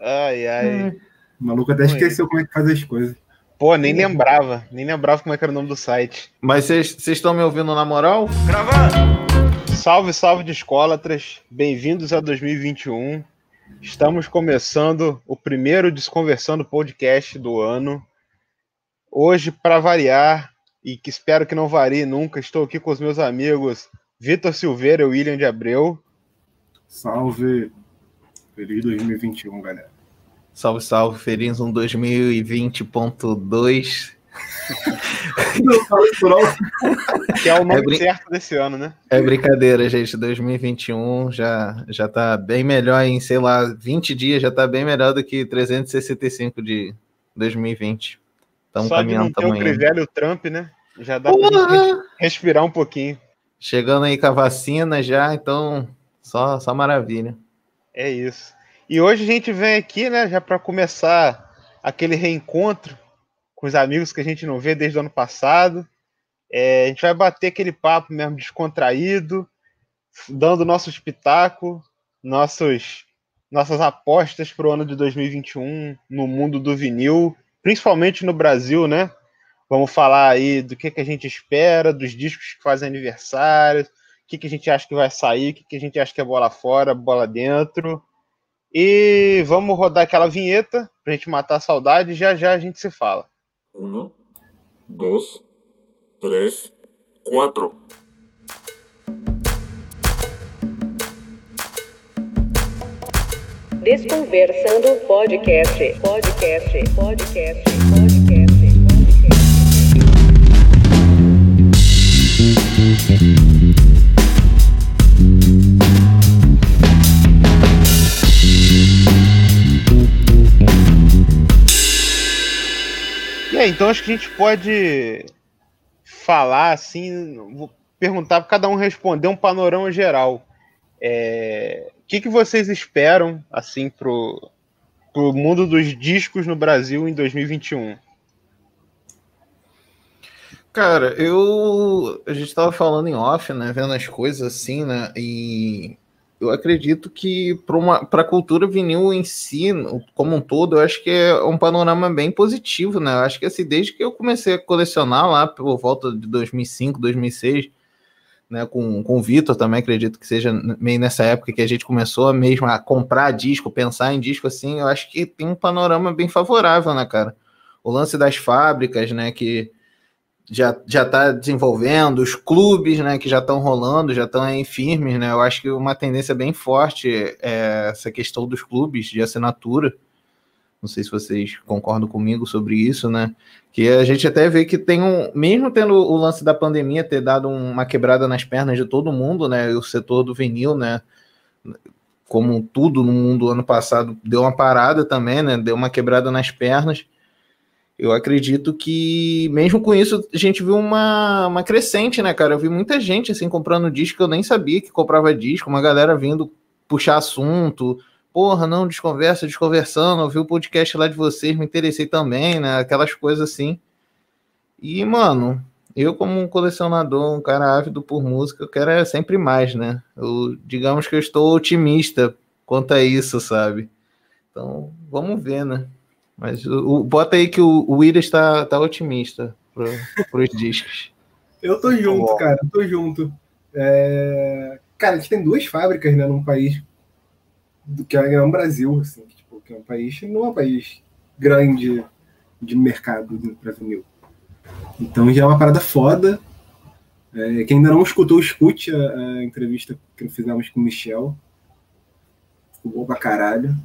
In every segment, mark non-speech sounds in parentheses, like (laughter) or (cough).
Ai, ai. O maluco até esqueceu como é que faz as coisas. Pô, nem lembrava. Nem lembrava como é que era o nome do site. Mas vocês estão me ouvindo na moral? Gravando! Salve, salve de escolatras. Bem-vindos a 2021. Estamos começando o primeiro Desconversando podcast do ano. Hoje, para variar, e que espero que não varie nunca, estou aqui com os meus amigos Vitor Silveira e William de Abreu. Salve! Feliz 2021, galera. Salve, salve, feliz um 2020.2. (laughs) que é o nome é brin... certo desse ano, né? É brincadeira, gente. 2021 já, já tá bem melhor em, sei lá, 20 dias, já tá bem melhor do que 365 de 2020. Estamos caminhando de não ter o Trump, né? Já dá Porra! pra respirar um pouquinho. Chegando aí com a vacina já, então só, só maravilha. É isso. E hoje a gente vem aqui, né, já para começar aquele reencontro com os amigos que a gente não vê desde o ano passado. É, a gente vai bater aquele papo mesmo descontraído, dando nosso espetáculo, nossos, nossas apostas para o ano de 2021 no mundo do vinil, principalmente no Brasil, né? Vamos falar aí do que, que a gente espera, dos discos que fazem aniversário, que, que a gente acha que vai sair, o que, que a gente acha que é bola fora, bola dentro. E vamos rodar aquela vinheta pra gente matar a saudade e já já a gente se fala. Um, dois, três, quatro. Desconversando podcast, podcast, podcast, É, então acho que a gente pode falar assim, vou perguntar para cada um responder um panorama geral. É, o que, que vocês esperam assim pro, pro mundo dos discos no Brasil em 2021? Cara, eu a gente estava falando em off, né, vendo as coisas assim, né, e eu acredito que para a cultura vinil em si, como um todo, eu acho que é um panorama bem positivo, né? Eu acho que assim, desde que eu comecei a colecionar lá por volta de 2005, 2006, né, com, com o Vitor também, acredito que seja meio nessa época que a gente começou mesmo a comprar disco, pensar em disco assim, eu acho que tem um panorama bem favorável, né, cara? O lance das fábricas, né, que já já está desenvolvendo, os clubes, né, que já estão rolando, já estão aí firmes, né? Eu acho que uma tendência bem forte é essa questão dos clubes de assinatura. Não sei se vocês concordam comigo sobre isso, né? Que a gente até vê que tem um, mesmo tendo o lance da pandemia ter dado uma quebrada nas pernas de todo mundo, né? O setor do vinil, né? Como tudo no mundo ano passado deu uma parada também, né? Deu uma quebrada nas pernas eu acredito que, mesmo com isso, a gente viu uma, uma crescente, né, cara? Eu vi muita gente, assim, comprando disco, eu nem sabia que comprava disco, uma galera vindo puxar assunto. Porra, não, desconversa, desconversando, ouvi o podcast lá de vocês, me interessei também, né? Aquelas coisas assim. E, mano, eu, como um colecionador, um cara ávido por música, eu quero é sempre mais, né? Eu, digamos que eu estou otimista quanto a isso, sabe? Então, vamos ver, né? Mas o, bota aí que o, o William está tá otimista para os discos. (laughs) Eu tô junto, cara, eu tô junto. É... Cara, a gente tem duas fábricas né, num país do que é um Brasil, assim, que, tipo, que é um país, não é um país grande de mercado para vinil. Então já é uma parada foda. É, quem ainda não escutou, escute a, a entrevista que fizemos com o Michel. Ficou bom pra caralho.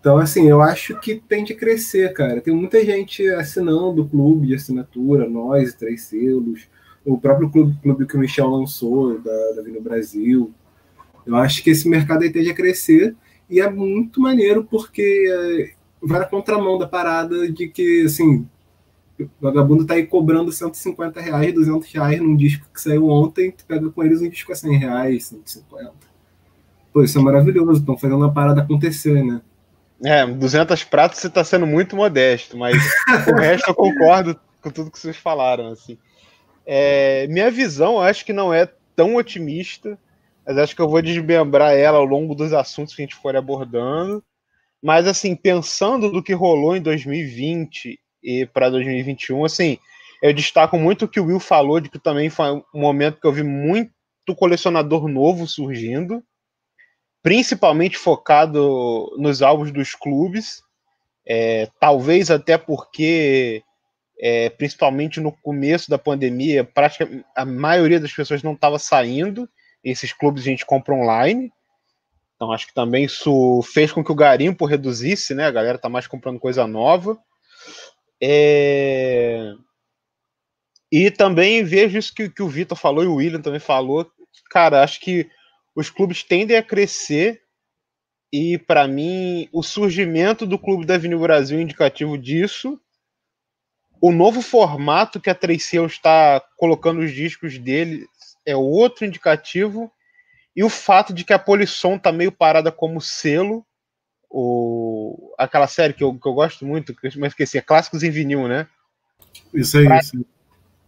Então, assim, eu acho que tende a crescer, cara. Tem muita gente assinando o clube de assinatura, nós, Três Selos, o próprio clube, clube que o Michel lançou, da, da Vino Brasil. Eu acho que esse mercado aí tende a crescer e é muito maneiro porque é, vai na contramão da parada de que, assim, o vagabundo tá aí cobrando 150 reais, 200 reais num disco que saiu ontem, tu pega com eles um disco a 100 reais, 150. Pô, isso é maravilhoso, estão fazendo a parada acontecer, né? É, 200 pratos você está sendo muito modesto, mas o (laughs) resto eu concordo com tudo que vocês falaram. Assim. É, minha visão, acho que não é tão otimista, mas acho que eu vou desmembrar ela ao longo dos assuntos que a gente for abordando. Mas, assim, pensando do que rolou em 2020 e para 2021, assim, eu destaco muito o que o Will falou, de que também foi um momento que eu vi muito colecionador novo surgindo, principalmente focado nos álbuns dos clubes, é, talvez até porque, é, principalmente no começo da pandemia, praticamente a maioria das pessoas não estava saindo, esses clubes a gente compra online, então acho que também isso fez com que o garimpo reduzisse, né? A galera tá mais comprando coisa nova. É... E também vejo isso que, que o Vitor falou e o William também falou. Cara, acho que os clubes tendem a crescer e para mim o surgimento do Clube da Avenida Brasil é indicativo disso. O novo formato que a Três está colocando os discos dele é outro indicativo e o fato de que a Polisson tá meio parada como selo, o, aquela série que eu, que eu gosto muito, mas esqueci, é Clássicos em Vinil, né? Isso aí, pra, isso.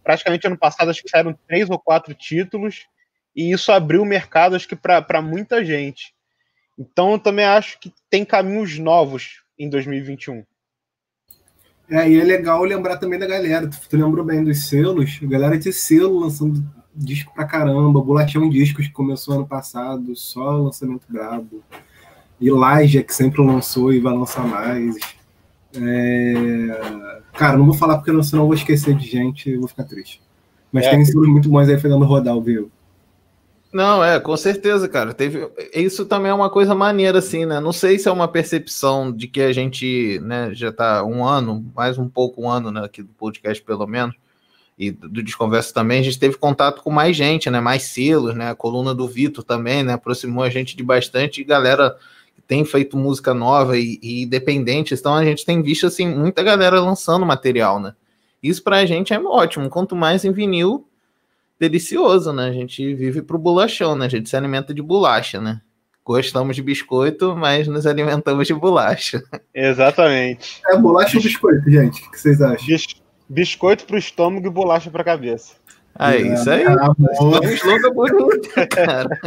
Praticamente ano passado acho que saíram três ou quatro títulos, e isso abriu o mercado, acho que para muita gente. Então eu também acho que tem caminhos novos em 2021. É, e é legal lembrar também da galera. Tu, tu lembrou bem dos selos, a galera de selo lançando disco pra caramba. Bolachão Discos que começou ano passado, só lançamento brabo. E Laja, que sempre lançou e vai lançar mais. É... Cara, não vou falar porque senão eu vou esquecer de gente e vou ficar triste. Mas é. tem sido muito bons aí fazendo rodar o vivo. Não, é, com certeza, cara. Teve isso também é uma coisa maneira assim, né? Não sei se é uma percepção de que a gente, né, já tá um ano, mais um pouco um ano, né, aqui do podcast pelo menos e do Desconverso também, a gente teve contato com mais gente, né? Mais selos, né? A coluna do Vitor também, né? Aproximou a gente de bastante galera que tem feito música nova e, e independente. Então a gente tem visto assim muita galera lançando material, né? Isso pra gente é ótimo. Quanto mais em vinil, delicioso, né? A gente vive pro bolachão, né? A gente se alimenta de bolacha, né? Gostamos de biscoito, mas nos alimentamos de bolacha. Exatamente. É bolacha ou biscoito, gente? O que vocês acham? Bis Biscoito pro estômago e bolacha pra cabeça. Ah, é, isso aí. Ah, um slogan bonito, (laughs) cara.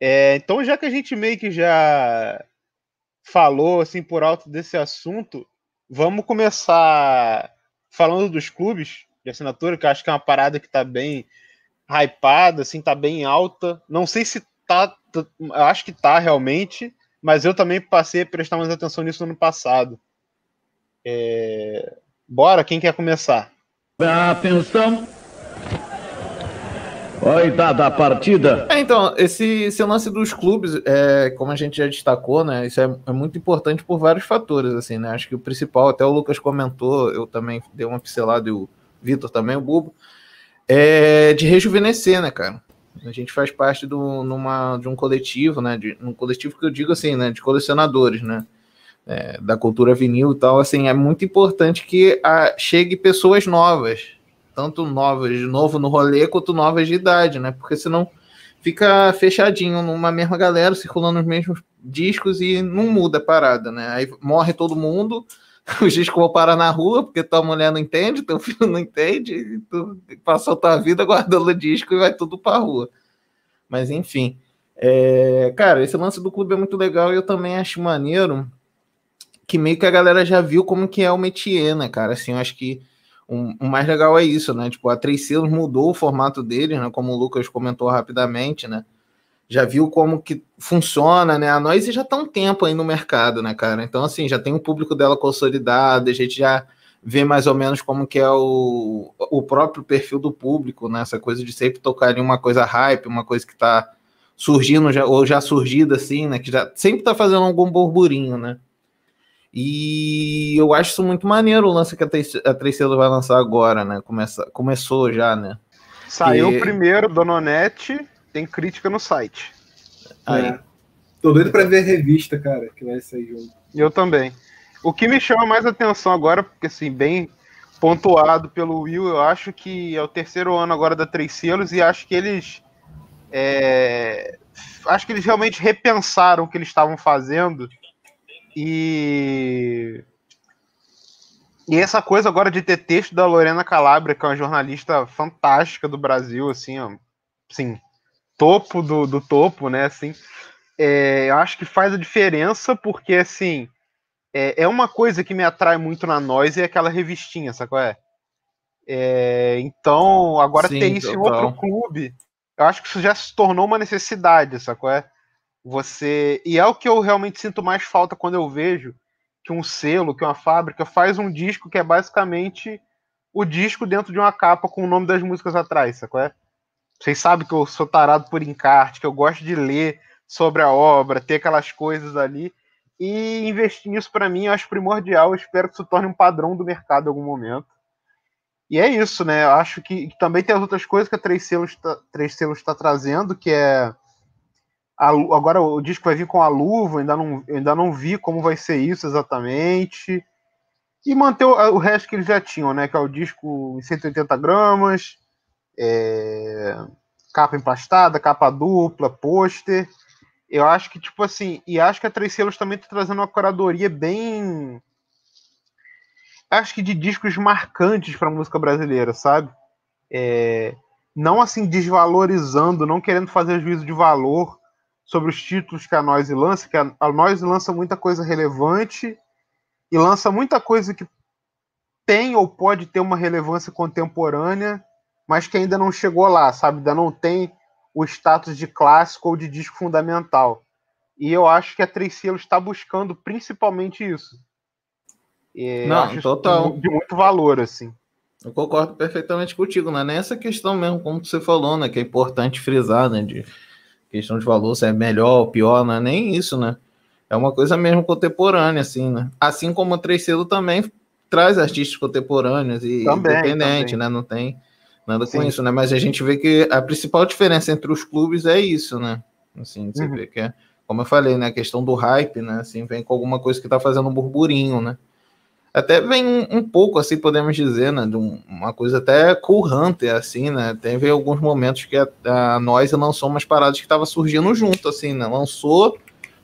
É, então, já que a gente meio que já falou assim por alto desse assunto, vamos começar falando dos clubes de assinatura, que eu acho que é uma parada que tá bem hypada, assim, tá bem alta. Não sei se tá, eu acho que tá realmente, mas eu também passei a prestar mais atenção nisso no ano passado. É... Bora, quem quer começar? Atenção. Oi, dada a partida. É, então, esse, esse lance dos clubes, é, como a gente já destacou, né? Isso é, é, muito importante por vários fatores, assim, né? Acho que o principal, até o Lucas comentou, eu também dei uma pincelada e o Vitor também, o Bubo, é de rejuvenescer, né, cara? A gente faz parte do, numa, de um coletivo, né? De, um coletivo que eu digo assim, né? De colecionadores, né? é, da cultura vinil e tal, assim, é muito importante que a, chegue pessoas novas, tanto novas de novo no rolê, quanto novas de idade, né? Porque senão fica fechadinho numa mesma galera, circulando os mesmos discos e não muda a parada, né? Aí morre todo mundo, (laughs) os discos vão parar na rua, porque tua mulher não entende, teu (laughs) filho não entende, e tu passou tua vida guardando o disco e vai tudo pra rua. Mas enfim. É, cara, esse lance do clube é muito legal e eu também acho maneiro que meio que a galera já viu como que é o métier, né, cara? Assim, eu acho que o, o mais legal é isso, né? Tipo, a Três Selos mudou o formato deles, né? Como o Lucas comentou rapidamente, né? Já viu como que funciona, né? A Noise já tá um tempo aí no mercado, né, cara? Então, assim, já tem o público dela consolidado, a gente já vê mais ou menos como que é o, o próprio perfil do público, né? Essa coisa de sempre tocar em uma coisa hype, uma coisa que tá surgindo já, ou já surgida assim, né? Que já sempre tá fazendo algum burburinho, né? E eu acho isso muito maneiro o lance que a Trecedo vai lançar agora, né? Começa, começou já, né? Saiu o primeiro, Dononete, tem crítica no site. Aí. É. Tô doido pra ver a revista, cara, que vai sair junto. Eu também. O que me chama mais atenção agora, porque assim, bem pontuado pelo Will, eu acho que é o terceiro ano agora da Três Selos e acho que eles. É, acho que eles realmente repensaram o que eles estavam fazendo e. E essa coisa agora de ter texto da Lorena Calabria, que é uma jornalista fantástica do Brasil, assim, ó, assim topo do, do topo, né, assim, é, eu acho que faz a diferença porque, assim, é, é uma coisa que me atrai muito na Noise é aquela revistinha, sabe qual é? É, então, agora Sim, ter isso em outro clube, eu acho que isso já se tornou uma necessidade, sacou? É? Você. E é o que eu realmente sinto mais falta quando eu vejo que um selo, que uma fábrica faz um disco que é basicamente o disco dentro de uma capa com o nome das músicas atrás, sacou? É? Vocês sabem que eu sou tarado por encarte, que eu gosto de ler sobre a obra, ter aquelas coisas ali. E investir nisso para mim eu acho primordial. Eu espero que isso torne um padrão do mercado em algum momento. E é isso, né? Eu acho que, que também tem as outras coisas que a Três Selos tá, está trazendo, que é. a agora o disco vai vir com a luva, ainda não, ainda não vi como vai ser isso exatamente. E manter o, o resto que eles já tinham, né? Que é o disco em 180 gramas, é, capa emplastada, capa dupla, pôster. Eu acho que, tipo assim, e acho que a Três Selos também tá trazendo uma curadoria bem. Acho que de discos marcantes pra música brasileira, sabe? É, não assim desvalorizando, não querendo fazer juízo de valor sobre os títulos que a Noise lança, que a, a Noise lança muita coisa relevante e lança muita coisa que tem ou pode ter uma relevância contemporânea, mas que ainda não chegou lá, sabe? Ainda não tem o status de clássico ou de disco fundamental. E eu acho que a Três Selos está buscando principalmente isso. E Não, total. De muito valor, assim. Eu concordo perfeitamente contigo, não é nem essa questão mesmo, como você falou, né? Que é importante frisar, né? De questão de valor, se é melhor ou pior, não é nem isso, né? É uma coisa mesmo contemporânea, assim, né? Assim como a Três Selo também traz artistas contemporâneos e Também, independente, também. né? Não tem nada com Sim. isso, né? Mas a gente vê que a principal diferença entre os clubes é isso, né? Assim, você Uhum. vê que é, como eu falei, né? A questão do hype, né? Assim, vem com alguma coisa que tá fazendo um burburinho, né? Até vem um, um pouco, assim, podemos dizer, né? De um- uma coisa até cool hunter, assim, né? Teve alguns momentos que a, a Noise lançou umas paradas que tava surgindo junto, assim, né? Lançou,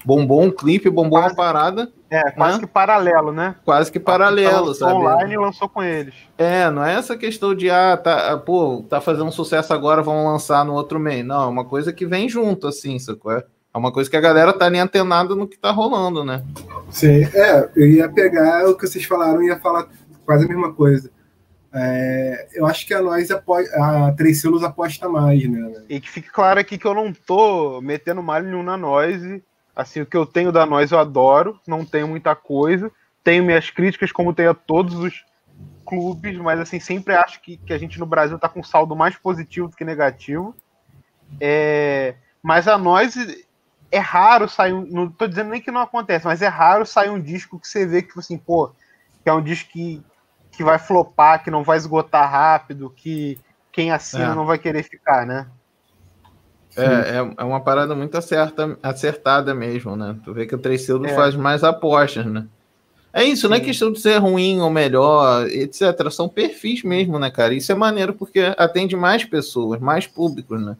bombou um clipe, bombou uma Quase. parada, É, quase Né? que paralelo, né? quase que paralelo, Lançou sabe? online e lançou com eles. É, não é essa questão de, ah, tá, ah, pô, tá fazendo sucesso agora, vamos lançar no outro mês. Não, é uma coisa que vem junto, assim, sacou? É É uma coisa que a galera tá ali antenada no que tá rolando, né? Sim, é, eu ia pegar o que vocês falaram e ia falar quase a mesma coisa. É, eu acho que a nós a Três Selos aposta mais, né? E que fique claro aqui que eu não tô metendo malho nenhum na Noise. Assim, o que eu tenho da Noise eu adoro, não tenho muita coisa. Tenho minhas críticas, como tenho a todos os clubes, mas assim, sempre acho que, que a gente no Brasil tá com saldo mais positivo do que negativo. É, mas a Noise é raro sair um. Não tô dizendo nem que não acontece, mas é raro sair um disco que você vê que, tipo assim, pô, que é um disco que, que vai flopar, que não vai esgotar rápido, que quem assina É. não vai querer ficar, né? É, é, é uma parada muito acerta, acertada mesmo, né? Tu vê que o Três Selos É. faz mais apostas, né? É isso, não é Sim. questão de ser ruim ou melhor, etc. São perfis mesmo, né, cara? Isso é maneiro porque atende mais pessoas, mais públicos, né?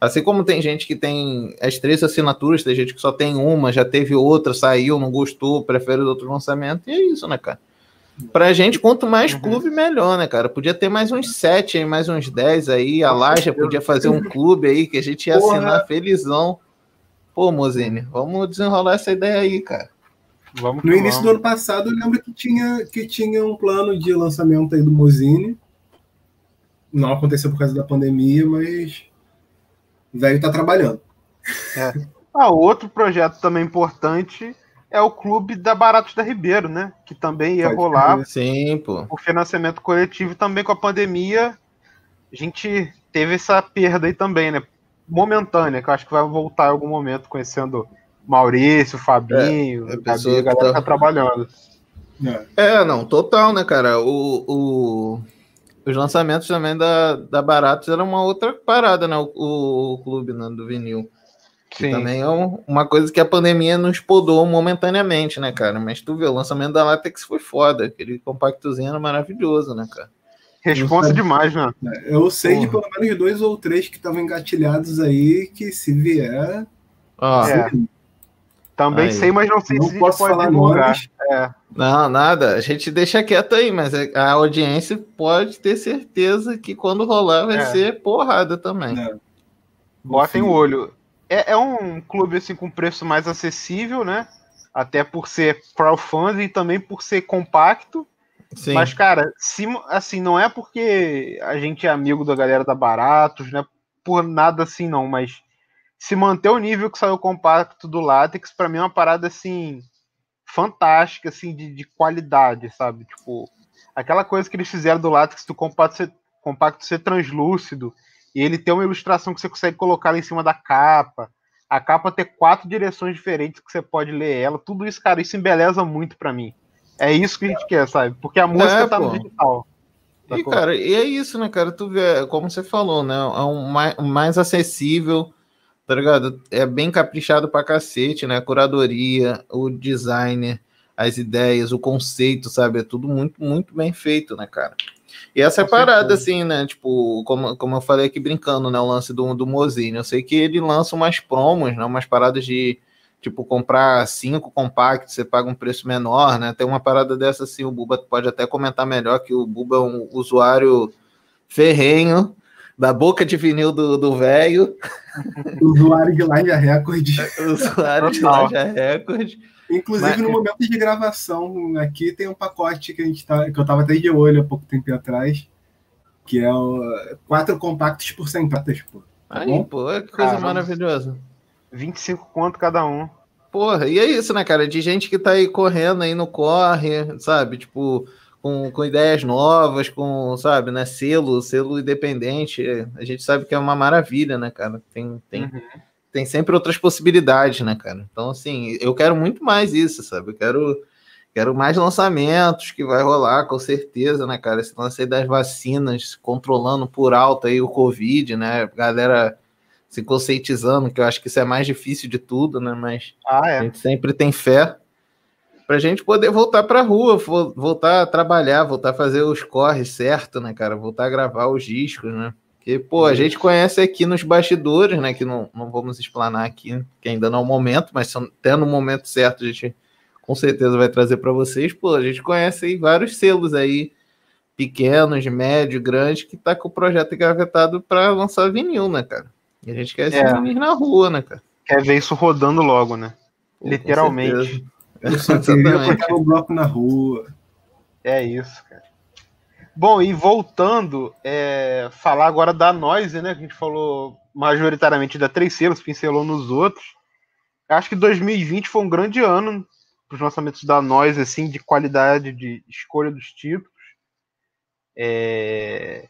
Assim como tem gente que tem as três assinaturas, tem gente que só tem uma, já teve outra, saiu, não gostou, prefere outro lançamento, e é isso, né, cara? Pra gente, quanto mais Uhum. clube, melhor, né, cara? Podia ter mais uns sete aí, mais uns dez aí. A Laja podia fazer um clube aí que a gente ia Porra. assinar felizão. Pô, Mozine, vamos desenrolar essa ideia aí, cara. Vamos No início do vamos. ano passado, eu lembro que tinha, que tinha um plano de lançamento aí do Mozine. Não aconteceu por causa da pandemia, mas o velho tá trabalhando. Ah, outro projeto também importante é o clube da Baratos da Ribeiro, né? Que também ia Pode rolar. Sim, pô. o financiamento coletivo também com a pandemia a gente teve essa perda aí também, né? Momentânea, que eu acho que vai voltar em algum momento conhecendo Maurício, Fabinho, É, a Gabi, a galera tá- tá trabalhando. É. É, não, total, né, cara? O, o- os lançamentos também da, da Baratos era uma outra parada, né? O, o clube né, do vinil. Que Sim. também é um- uma coisa que a pandemia nos podou momentaneamente, né, cara? Mas tu vê, o lançamento da Latex foi foda. Aquele compactozinho era maravilhoso, né, cara? Responsa é- demais, né? Eu sei de Porra. pelo menos dois ou três que estavam engatilhados aí, que se vier. Ó, É. Também Aí. sei, mas não sei não se posso pode falar divulgar. nomes. Não, nada. A gente deixa quieto aí, mas a audiência pode ter certeza que quando rolar vai É. ser porrada também. né? Botem o olho. É, é um clube assim com preço mais acessível, né? Até por ser crowdfunding e também por ser compacto. Sim. Mas, cara, se, assim, não é porque a gente é amigo da galera da Baratos, né? Por nada assim, não, mas se manter o nível que saiu compacto do Látex, para mim é uma parada assim fantástica, assim, de, de, qualidade, sabe? Tipo, aquela coisa que eles fizeram do Látex do compacto ser, compacto ser translúcido e ele ter uma ilustração que você consegue colocar lá em cima da capa, a capa ter quatro direções diferentes que você pode ler ela, tudo isso, cara, isso embeleza muito para mim. É isso que a gente quer, sabe? Porque a música É, tá pô. no digital. E, sacou? cara, e é isso, né, cara? Tu vê, como você falou, né? É um mais, mais acessível, tá ligado? É bem caprichado pra cacete, né? A curadoria, o designer, as ideias, o conceito, sabe? É tudo muito, muito bem feito, né, cara? E essa é parada, assim, né? Tipo, como, como eu falei aqui brincando, né? O lance do, do Mozini. Eu sei que ele lança umas promos, né? Umas paradas de, tipo, comprar cinco compactos, você paga um preço menor, né? Tem uma parada dessa, assim, o Buba pode até comentar melhor, que o Buba é um usuário ferrenho da boca de vinil do velho, Usuário de Live Record. usuário de loja Record. Inclusive, Mas- no momento de gravação aqui, tem um pacote que, a gente tá, que eu tava até de olho há pouco tempo atrás, que é o quatro compactos por 100 pratas, pô. Tá Aí, bom? pô, que coisa Caramba. maravilhosa. 25 conto cada um. Porra, e é isso, né, cara? De gente que tá aí correndo aí no corre, sabe? Tipo, com, com ideias novas, com, sabe, né? Selo, selo independente. A gente sabe que é uma maravilha, né, cara? Tem, tem, Uhum. tem sempre outras possibilidades, né, cara? Então, assim, eu quero muito mais isso, sabe? Eu quero, quero mais lançamentos que vai rolar, com certeza, né, cara? Esse lance aí das vacinas, controlando por alto aí o Covid, né? Galera se conscientizando, que eu acho que isso é mais difícil de tudo, né? Mas Ah, a é. gente sempre tem fé pra gente poder voltar pra rua, vo- voltar a trabalhar, voltar a fazer os corres certo, né, cara? Voltar a gravar os discos, né? Porque, pô, a gente conhece aqui nos bastidores, né? Que não, não vamos explanar aqui, que ainda não é o momento, mas são- tendo o momento certo, a gente com certeza vai trazer pra vocês. Pô, a gente conhece aí vários selos aí, pequenos, médio, grande, que tá com o projeto engavetado pra lançar vinil, né, cara? E a gente quer É. vinil na rua, né, cara? Quer ver isso rodando logo, né? Pô, Literalmente. Eu só (laughs) queria botar um bloco na rua. É isso, cara. Bom, e voltando, é, falar agora da Noise, né? Que a gente falou majoritariamente da Três Selos, pincelou nos outros. Acho que 2020 foi um grande ano para os lançamentos da Noise, assim, de qualidade de escolha dos títulos. É,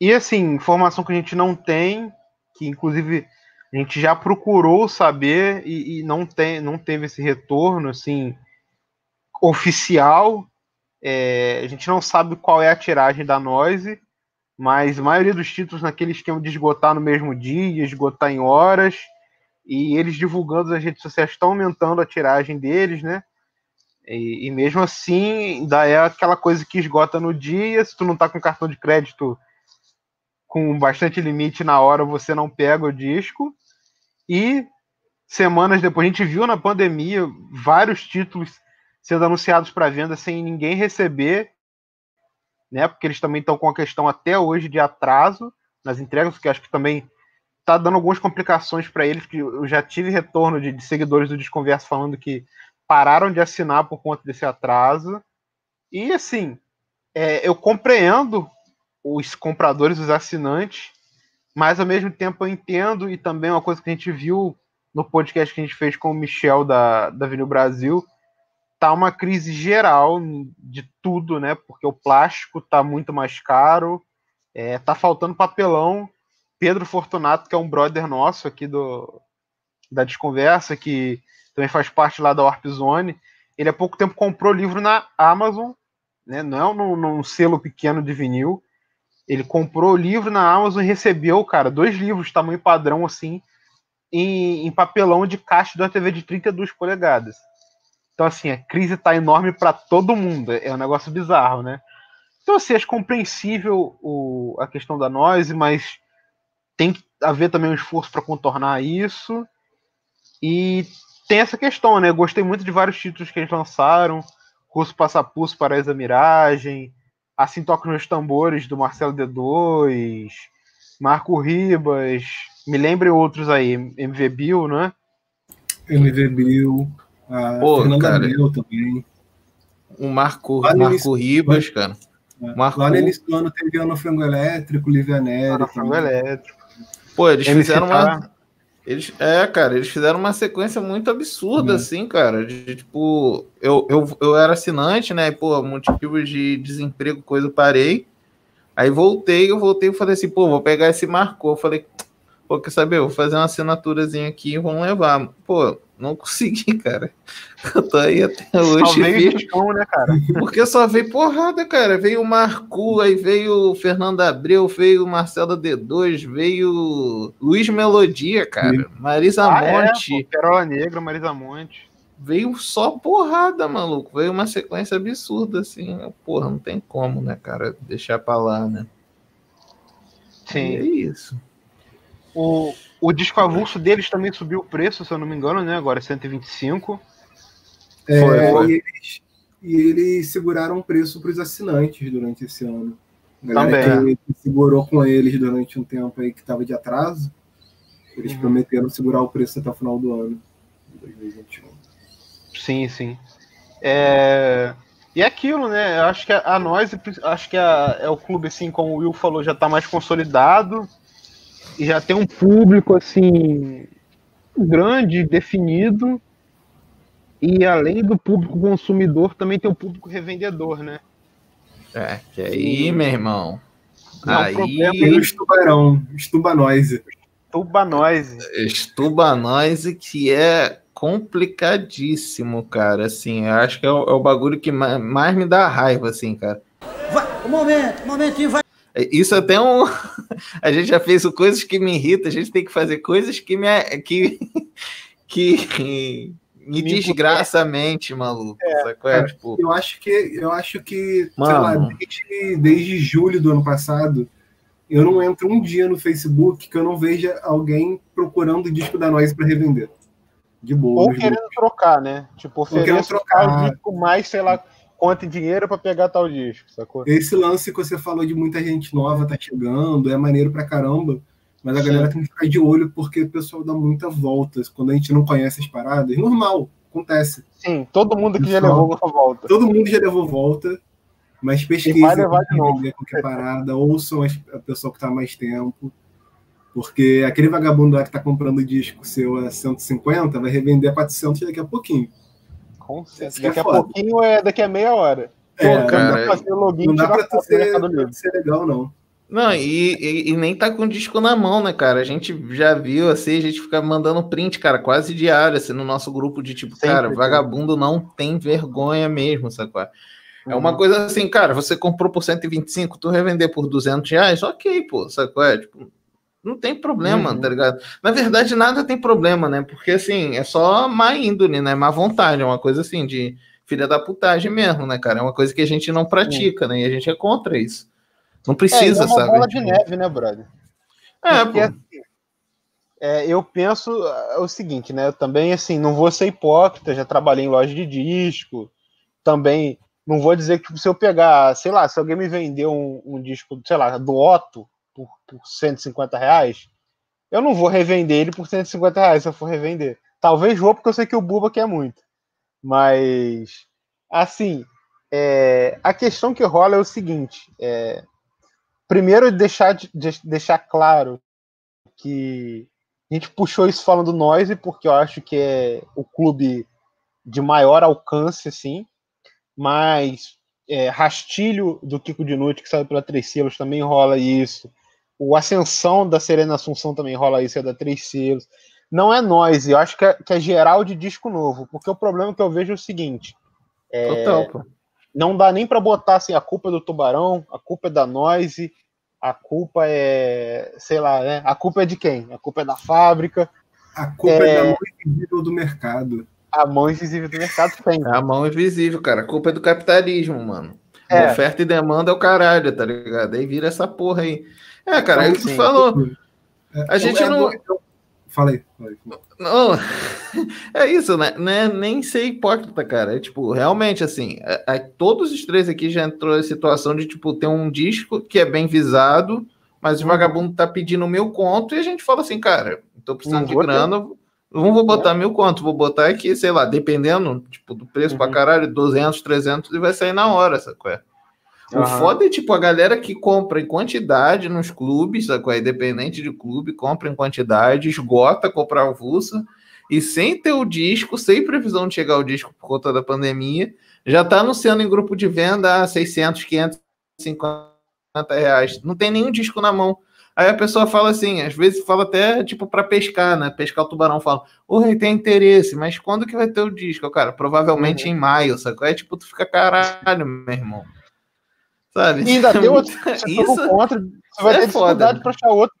E assim, informação que a gente não tem, que inclusive a gente já procurou saber e, e não, tem, não teve esse retorno, assim, oficial. É, a gente não sabe qual é a tiragem da Noise, mas a maioria dos títulos naquele esquema de esgotar no mesmo dia, esgotar em horas, e eles divulgando nas redes sociais estão aumentando a tiragem deles, né? E, e mesmo assim, ainda é aquela coisa que esgota no dia, se tu não tá com cartão de crédito com bastante limite na hora, você não pega o disco. E semanas depois, a gente viu na pandemia vários títulos sendo anunciados para venda sem ninguém receber, né? Porque eles também estão com a questão até hoje de atraso nas entregas, que acho que também está dando algumas complicações para eles. Que eu já tive retorno de, de seguidores do Desconverso falando que pararam de assinar por conta desse atraso. E assim, é, eu compreendo os compradores, os assinantes, mas ao mesmo tempo eu entendo e também uma coisa que a gente viu no podcast que a gente fez com o Michel da, da Vinil Brasil, tá uma crise geral de tudo, né? Porque o plástico tá muito mais caro, é, tá faltando papelão. Pedro Fortunato, que é um brother nosso aqui do da Desconversa, que também faz parte lá da Warp Zone, ele há pouco tempo comprou livro na Amazon, né? Não é num, num selo pequeno de vinil. Ele comprou o livro na Amazon e recebeu, cara, dois livros tamanho padrão assim, em, em papelão de caixa da TV de 32 polegadas. Então, assim, a crise tá enorme para todo mundo. É um negócio bizarro, né? Então, assim, acho compreensível o, a questão da noise, mas tem que haver também um esforço para contornar isso. E tem essa questão, né? Gostei muito de vários títulos que eles lançaram. Russo Passapulso para a Miragem. Assim Toca nos Tambores, do Marcelo D2. Marco Ribas, me lembre outros aí, MV Bill, né? MV Bill, a Pô, Fernanda cara. Mel também. O Marco, no Marco Ribas, cara. Marco- Lá no início do ano teve Ana Frango Elétrico, Lívia Neri. Ana Frango. Elétrico. Pô, eles MC fizeram uma. Eles, é, cara, eles fizeram uma sequência muito absurda, Uhum. assim, cara. De, de, tipo, eu, eu, eu era assinante, né? E, pô, motivos de desemprego, coisa, eu parei. Aí voltei, eu voltei e falei assim, pô, vou pegar esse marcou. Eu falei, pô, quer saber? Eu vou fazer uma assinaturazinha aqui e vamos levar. Pô, não consegui, cara. (laughs) Eu tô aí até Só hoje. veio firme. discão, né, cara? (laughs) Porque só veio porrada, cara. Veio o Marcu, aí veio o Fernando Abreu, veio o Marcelo D2, veio Luiz Melodia, cara. Marisa Ah, é, Monte. pô, Perola Negra, Marisa Monte. Veio só porrada, maluco. Veio uma sequência absurda, assim. Porra, não tem como, né, cara? Deixar pra lá, né? E é Sim. isso. O, o disco avulso deles também subiu o preço, se eu não me engano, né? Agora é 125. É, Foi, foi. E, eles, e eles seguraram o preço para os assinantes durante esse ano. A galera Também. que, que segurou com eles durante um tempo aí que estava de atraso, eles Uhum. prometeram segurar o preço até o final do ano, de 2021. Sim, sim. É... E é aquilo, né? Eu acho que a, a nós, acho que a- é o clube, assim, como o Will falou, já tá mais consolidado e já tem um público, assim, grande, definido. E além do público consumidor, também tem o público revendedor, né? É, que aí, meu irmão. Não, o aí, problema E os tubarão, os tubanóise. Tuba nós. estuba nós e que é complicadíssimo, cara. Assim, eu acho que é o, é o bagulho que ma- mais me dá raiva, assim, cara. Vai, um momento, um momentinho, vai. É, Isso até um. (laughs) A gente já fez o coisas que me irritam, a gente tem que fazer coisas que me. que. (laughs) que me Me desgraça a mente, maluco. sacou? É, É. tipo, Eu acho que, eu acho que sei Mano. lá, desde, desde julho do ano passado, eu não entro um dia no Facebook que eu não veja alguém procurando o disco da Noise para revender. De boa. Ou querendo trocar, né? Tipo, querendo trocar. tal disco mais, sei lá, quanto em dinheiro pra pegar tal disco, sacou? Esse lance que você falou de muita gente nova tá chegando, é maneiro pra caramba, mas a galera tem que ficar de olho porque o pessoal dá muita volta. Quando a gente não conhece as paradas, normal, acontece. Sim, todo mundo que já Pessoal. levou uma volta. Todo mundo já levou volta, mas E vai levar de novo. qualquer parada, ouçam as- a pessoa que tá mais tempo. Porque aquele vagabundo lá que tá comprando disco seu a 150 vai revender a 400 daqui a pouquinho. Com certeza. É Daqui a foda. pouquinho é daqui a meia hora. É, Pô, Não cara, dá pra fazer o login não e dá pra foto do ser, ser legal, não. Não, e, e, e nem tá com o disco na mão, né, cara? A gente já viu, assim, a gente fica mandando print, cara, quase diário, assim, no nosso grupo de tipo, Sempre cara, tem. vagabundo não tem vergonha mesmo, sacou? É uma Uhum. coisa assim, cara, você comprou por 125, tu revender por 200 reais, ok, pô, sacou? É, tipo, não tem problema, Uhum. tá ligado? Na verdade, nada tem problema, né? Porque, assim, é só má índole, né? Má vontade, é uma coisa assim, de filha da putagem mesmo, né, cara? É uma coisa que a gente não pratica, né? E a gente é contra isso. Não precisa, é, é uma sabe? bola de neve, né, brother? É, Porque, pô. assim, é, eu penso é, o seguinte, né? Eu também, assim, não vou ser hipócrita, já trabalhei em loja de disco, também não vou dizer que tipo, se eu pegar, sei lá, se alguém me vender um, um disco, sei lá, do Otto por, por 150 reais, eu não vou revender ele por 150 reais se eu for revender. Talvez vou, porque eu sei que o Buba quer muito. Mas, assim, é, a questão que rola é o seguinte: é, primeiro, deixar, de- de- deixar claro que a gente puxou isso falando Noise, porque eu acho que é o clube de maior alcance, assim, mas é, Rastilho do Kiko Dinucci, que saiu pela Três Selos, também rola isso. O Ascensão da Serena Assunção também rola isso, é da Três Selos. Não é Noise, eu acho que é, que é geral de disco novo, porque o problema que eu vejo é o seguinte: Total, pô. não dá nem para botar assim, a culpa é do Tubarão, a culpa é da Noise, a culpa é, sei lá, né? A culpa é de quem? A culpa é da fábrica, A culpa é, É. da mão invisível do mercado. a mão invisível do mercado tem. É a mão invisível, cara. A culpa é do capitalismo, mano. É. Oferta e demanda é o caralho, tá ligado? Aí vira essa porra aí. É, cara, aí tu Sim. falou. É, A gente é não- do- Falei, falei. Não, (laughs) é isso, né? né? Nem ser hipócrita, cara. É tipo, realmente, assim, é- é- todos os três aqui já entrou em situação de, tipo, ter um disco que é bem visado, mas o vagabundo tá pedindo mil conto e a gente fala assim, cara, tô precisando Não de vou ter. grana, não vou botar mil conto, vou botar aqui, sei lá, dependendo tipo, do preço pra Uhum. caralho, 200, 300 e vai sair na hora, sacou? é? O Aham. foda é, tipo, a galera que compra em quantidade nos clubes, sacou? É Independente de clube, compra em quantidade, esgota, compra avulsa, e sem ter o disco, sem previsão de chegar o disco por conta da pandemia, já tá anunciando em grupo de venda a 600, 550 reais. Não tem nenhum disco na mão. Aí a pessoa fala assim, às vezes fala até, tipo, para pescar, né? Pescar o tubarão, fala, oi, tem interesse, mas quando que vai ter o disco? Cara, provavelmente em maio, sacou? Aí, tipo, tu fica, caralho, meu irmão. Sabe? E ainda tem outro. Você Isso contra, você vai é ter dificuldade foda. para achar outro.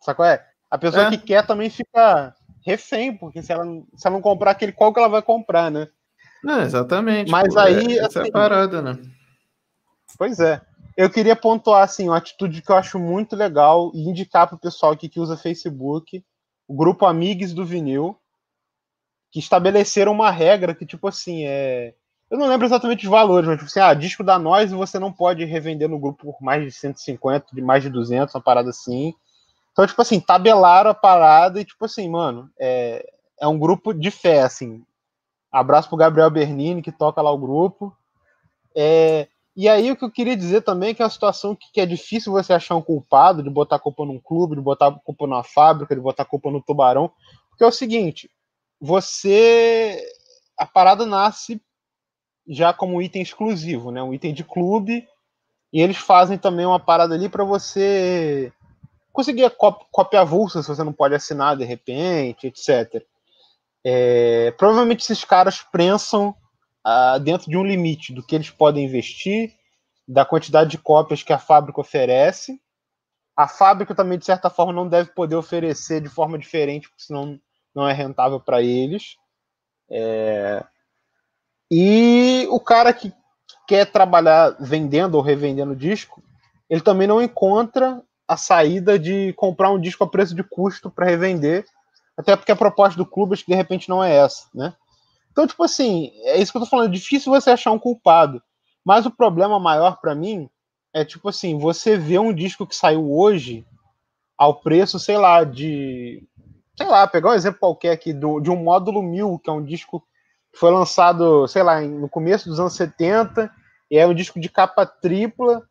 Sacou? É? A pessoa É. que quer também fica refém, porque se ela, não- se ela não comprar aquele, qual que ela vai comprar, né? Não, exatamente. Mas pô, aí, é- essa é assim, a parada, né? Pois é. Eu queria pontuar assim, uma atitude que eu acho muito legal e indicar para o pessoal aqui que usa Facebook, o grupo Amigos do Vinil, que estabeleceram uma regra que, tipo assim, é. Eu não lembro exatamente os valores, mas tipo assim, ah, disco da nós você não pode revender no grupo por mais de 150, de mais de 200, uma parada assim. Então, tipo assim, tabelaram a parada e, tipo assim, mano, é, é um grupo de fé, assim. Abraço pro Gabriel Bernini, que toca lá o grupo. É, e aí o que eu queria dizer também é que é uma situação que, que é difícil você achar um culpado de botar a culpa num clube, de botar a culpa numa fábrica, de botar a culpa no tubarão. Porque é o seguinte, você. A parada nasce já como item exclusivo, né? Um item de clube. E eles fazem também uma parada ali para você conseguir a cópia avulsa se você não pode assinar de repente, etc. É, provavelmente esses caras prensam ah, dentro de um limite do que eles podem investir, da quantidade de cópias que a fábrica oferece. A fábrica também, de certa forma, não deve poder oferecer de forma diferente, porque senão não é rentável para eles. É, E o cara que quer trabalhar vendendo ou revendendo disco, ele também não encontra a saída de comprar um disco a preço de custo para revender, até porque a proposta do clube acho que de repente não é essa, né? Então, tipo assim, é isso que eu tô falando, é difícil você achar um culpado. Mas o problema maior para mim é tipo assim, você vê um disco que saiu hoje ao preço, sei lá, de sei lá, pegar um exemplo qualquer aqui do, de um módulo 1000, que é um disco foi lançado, sei lá, no começo dos anos 70, e é um disco de capa tripla,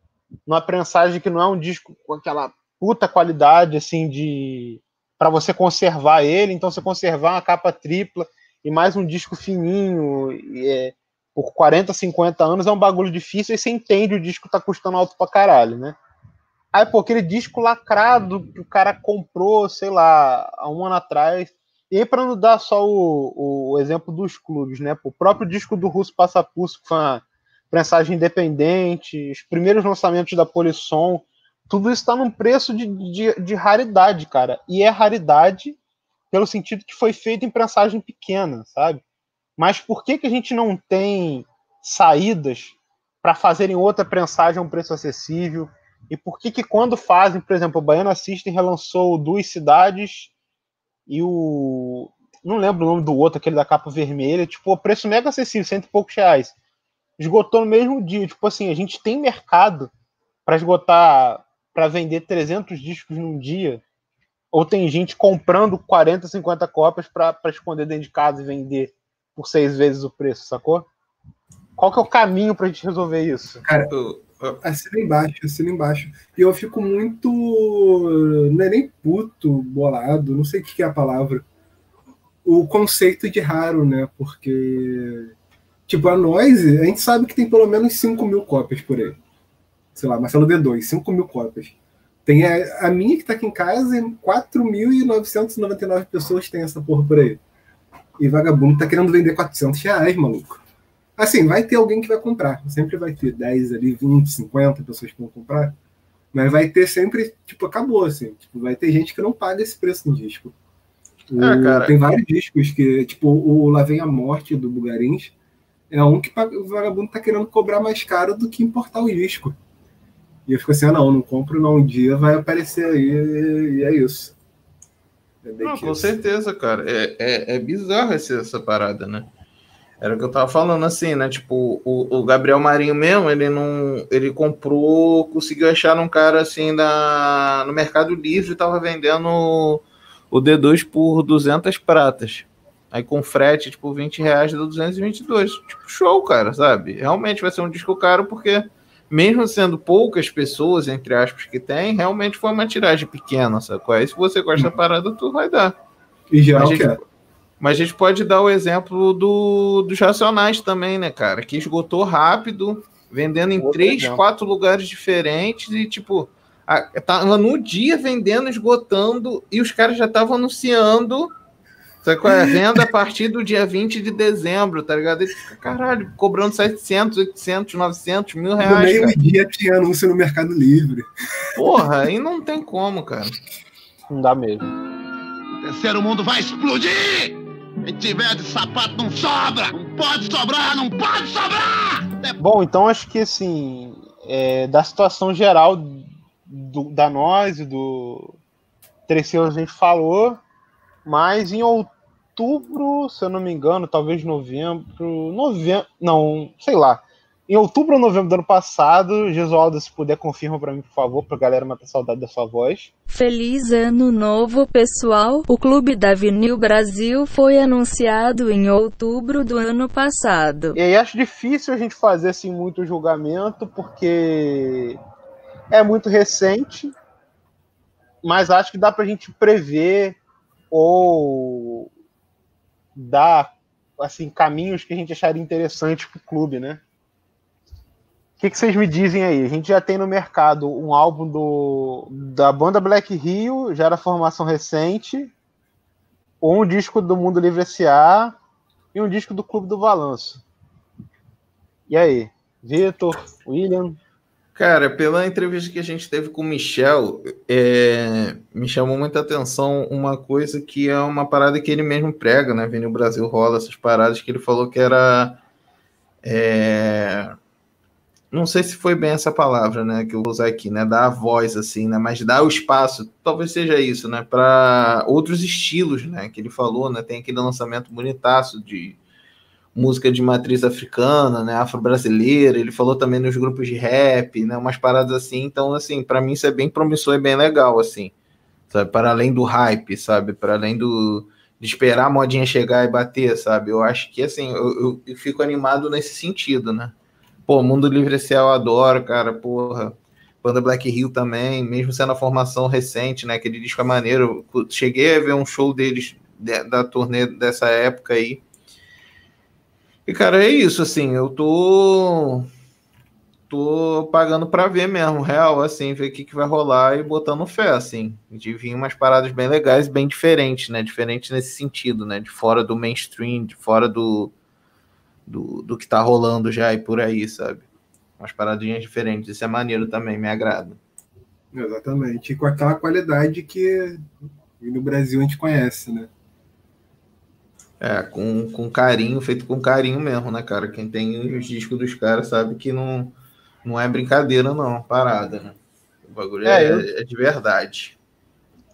numa prensagem que não é um disco com aquela puta qualidade assim de para você conservar ele, então você conservar uma capa tripla e mais um disco fininho é, por 40, 50 anos é um bagulho difícil e você entende o disco tá custando alto pra caralho, né? Aí, pô, aquele disco lacrado que o cara comprou, sei lá, há um ano atrás. E para não dar só o, o exemplo dos clubes, né? O próprio disco do Russo Passapulso, que foi uma prensagem independente, os primeiros lançamentos da Polisson, tudo isso está num preço de, de, de raridade, cara. E é raridade pelo sentido que foi feito em prensagem pequena, sabe? Mas por que, que a gente não tem saídas para fazerem outra prensagem a um preço acessível? E por que que quando fazem, por exemplo, o Baiana System relançou Duas Cidades e o... não lembro o nome do outro, aquele da capa vermelha, tipo, o preço mega acessível, cento e poucos reais. Esgotou no mesmo dia. Tipo assim, a gente tem mercado para esgotar, para vender 300 discos num dia, ou tem gente comprando 40, 50 cópias para esconder dentro de casa e vender por seis vezes o preço, sacou? Qual que é o caminho pra gente resolver isso? Cara, assina embaixo, assina embaixo. E eu fico muito. Não é nem puto, bolado, não sei o que que é a palavra. O conceito de raro, né? Porque. Tipo, a Noise, a gente sabe que tem pelo menos 5 mil cópias por aí. Sei lá, Marcelo D2, 5 mil cópias. Tem a, a minha que tá aqui em casa, e 4.999 pessoas têm essa porra por aí. E vagabundo tá querendo vender 400 reais, maluco. Assim, vai ter alguém que vai comprar. Sempre vai ter 10 ali, 20, 50 pessoas que vão comprar. Mas vai ter sempre, tipo, acabou, assim. Tipo, vai ter gente que não paga esse preço no disco. É, cara. Tem vários discos que, tipo, o Lá Vem a Morte do Bugarins é um que o vagabundo tá querendo cobrar mais caro do que importar o disco. E eu fico assim, ah não, não compro não, um dia vai aparecer aí e é isso. É Não, com isso. certeza, cara. É, é, é bizarro essa, essa parada, né? Era o que eu tava falando assim, né? Tipo, o, o Gabriel Marinho mesmo, ele não. Ele comprou, conseguiu achar um cara assim da, no Mercado Livre, tava vendendo o D2 por 200 pratas. Aí com frete, tipo, 20 reais deu 222. Tipo, show, cara, sabe? Realmente vai ser um disco caro porque mesmo sendo poucas pessoas, entre aspas, que tem, realmente foi uma tiragem pequena, sacou? Aí se você gosta da parada, tu vai dar. E geral Mas, gente, mas a gente pode dar o exemplo do, dos Racionais também, né, cara? Que esgotou rápido, vendendo em Outro três, exemplo. quatro lugares diferentes e, tipo, tava no dia vendendo, esgotando, e os caras já estavam anunciando sabe qual é? a (laughs) venda a partir do dia 20 de dezembro, tá ligado? Ele fica, caralho, cobrando 700, 800, 900, mil No reais, cara. meio-dia tinha anúncio no Mercado Livre. Porra, aí não tem como, cara. Não dá mesmo. O terceiro mundo vai explodir! Quem tiver de sapato não sobra! Não pode sobrar, não pode sobrar! Bom, então acho que assim, é, da situação geral do- da nós e do terceiro a gente falou, mas em outubro, se eu não me engano, talvez novembro, novembro, não, sei lá. Em outubro ou novembro do ano passado, Gesualdo, se puder, confirma pra mim, por favor, pra galera matar saudade da sua voz. Feliz Ano Novo, pessoal! O Clube da Vinil Brasil foi anunciado em outubro do ano passado. E aí acho difícil a gente fazer assim muito julgamento, porque é muito recente, mas acho que dá pra gente prever ou dar assim caminhos que a gente acharia interessante pro clube, né? O que, que vocês me dizem aí? A gente já tem no mercado um álbum do, da banda Black Rio, já era formação recente, um disco do Mundo Livre S.A. e um disco do Clube do Balanço. E aí? Vitor, William? Cara, pela entrevista que a gente teve com o Michel, é, me chamou muita atenção uma coisa que é uma parada que ele mesmo prega, né? Vem no Brasil rola essas paradas que ele falou que era. é, não sei se foi bem essa palavra, né? Que eu vou usar aqui, né? Dar a voz, assim, né? Mas dar o espaço, talvez seja isso, né? Para outros estilos, né? Que ele falou, né? Tem aquele lançamento bonitaço de música de matriz africana, né, afro-brasileira, ele falou também nos grupos de rap, né, umas paradas assim, então, assim, para mim isso é bem promissor e bem legal, assim, sabe, para além do hype, sabe, para além do, de esperar a modinha chegar e bater, sabe, eu acho que, assim, eu, eu- eu fico animado nesse sentido, né, pô, Mundo Livre S.A. eu adoro, cara, porra, Banda Black Hill também, mesmo sendo a formação recente, né, aquele disco é maneiro, cheguei a ver um show deles, de- da turnê dessa época aí, e, cara, é isso, assim, eu tô. tô pagando pra ver mesmo, real, assim, ver o que, que vai rolar e botando fé, assim, de vir umas paradas bem legais, bem diferentes, né? Diferentes nesse sentido, né? De fora do mainstream, de fora do, do, do que tá rolando já e por aí, sabe? Umas paradinhas diferentes, isso é maneiro também, me agrada. Exatamente. E com aquela qualidade que no Brasil a gente conhece, né? É, com, com carinho, feito com carinho mesmo, né, cara? Quem tem os discos dos caras sabe que não, não é brincadeira, não, parada, né? O bagulho É, é, eu- é de verdade.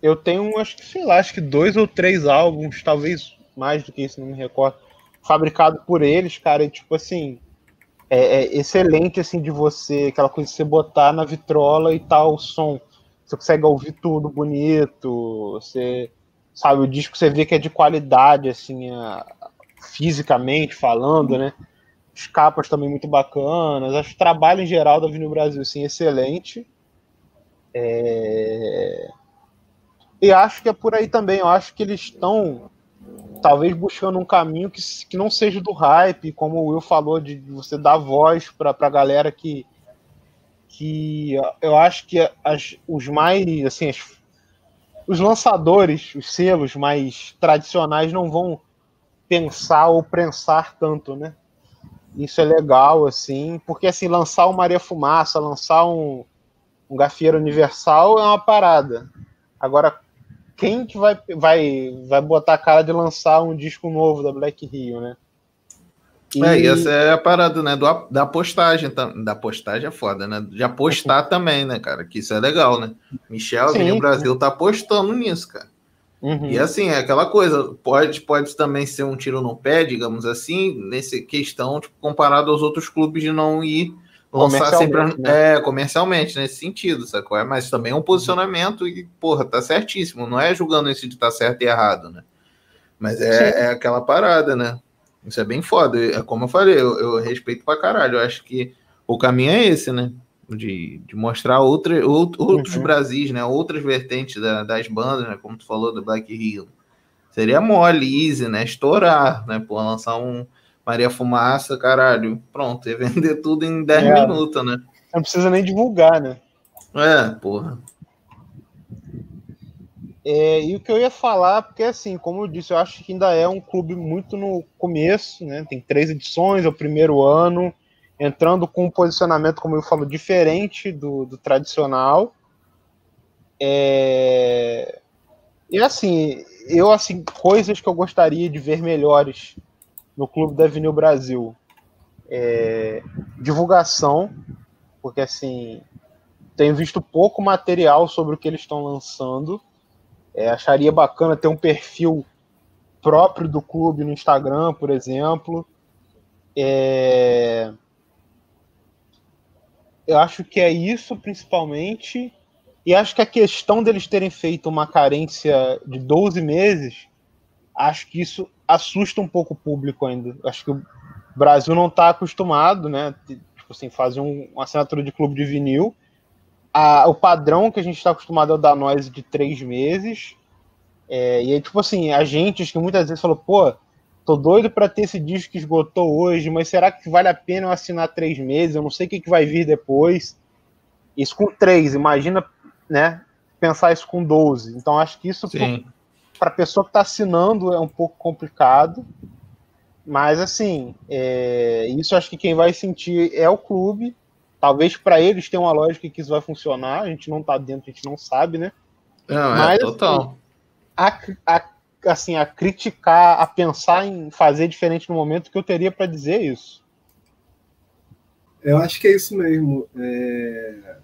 Eu tenho, acho que, sei lá, acho que dois ou três álbuns, talvez mais do que isso, não me recordo, fabricado por eles, cara, e tipo assim, é, é excelente, assim, de você, aquela coisa de você botar na vitrola e tal, o som, você consegue ouvir tudo bonito, você, sabe, o disco você vê que é de qualidade, assim, a- fisicamente falando, né, as capas também muito bacanas, acho o trabalho em geral da Vinil Brasil, assim, excelente, é... E acho que é por aí também. Eu acho que eles estão talvez buscando um caminho que, que não seja do hype, como o Will falou, de você dar voz para a galera que, que eu acho que as, os mais assim, as- os lançadores, os selos mais tradicionais não vão pensar ou prensar tanto, né? Isso é legal, assim, porque assim, lançar um Maria Fumaça, lançar um, um Universal é uma parada. Agora, quem que vai, vai, vai botar a cara de lançar um disco novo da Black Rio, né? É, e essa é a parada, né? Do, da postagem. Da postagem é foda, né? De apostar também, né, cara? Que isso é legal, né? Michel, Sim, sim. Brasil, tá apostando nisso, cara. Uhum. E assim, é aquela coisa, pode, pode também ser um tiro no pé, digamos assim, nessa questão, tipo, comparado aos outros clubes de não ir lançar sempre Comercialmente, né? é, comercialmente, nesse sentido, sacou? É, mas também é um posicionamento e, porra, tá certíssimo. Não é julgando isso de tá certo e errado, né? Mas é, é aquela parada, né? Isso é bem foda. É como eu falei, eu, eu respeito pra caralho. Eu acho que o caminho é esse, né? De, de mostrar outra, out- outros Uhum. Brasis, né? Outras vertentes da- das bandas, né? Como tu falou do Black Hill. Seria mole, easy, né? Estourar, né? Pô, lançar um Maria Fumaça, caralho. Pronto, ia (laughs) vender tudo em 10 É. minutos, né? Não precisa nem divulgar, né? É, porra. É, e o que eu ia falar, porque assim, como eu disse, eu acho que ainda é um clube muito no começo, né? Tem três edições, é o primeiro ano, entrando com um posicionamento, como eu falo, diferente do, do tradicional. É, E assim, eu assim, coisas que eu gostaria de ver melhores no clube da Avenida Brasil. É, divulgação, porque assim, tenho visto pouco material sobre o que eles estão lançando. É, acharia bacana ter um perfil próprio do clube no Instagram, por exemplo. É, Eu acho que é isso principalmente. E acho que a questão deles terem feito uma carência de 12 meses, acho que isso assusta um pouco o público ainda. Acho que o Brasil não está acostumado, né? Tipo assim, fazer um, uma assinatura de clube de vinil a- o padrão que a gente está acostumado é o da Noise de três meses. É, e aí, tipo assim, a gente que muitas vezes falou, pô, tô doido para ter esse disco que esgotou hoje, mas será que vale a pena eu assinar três meses? Eu não sei o que, que vai vir depois. Isso com três, imagina, né? Pensar isso com 12. Então, acho que isso para a pessoa que está assinando é um pouco complicado. Mas, assim, é, isso acho que quem vai sentir é o clube. Talvez para eles tenha uma lógica que isso vai funcionar. A gente não está dentro, a gente não sabe, né? Não, é Mas, total. A, a- assim, a criticar, a pensar em fazer diferente no momento que eu teria para dizer isso. Eu acho que é isso mesmo. É...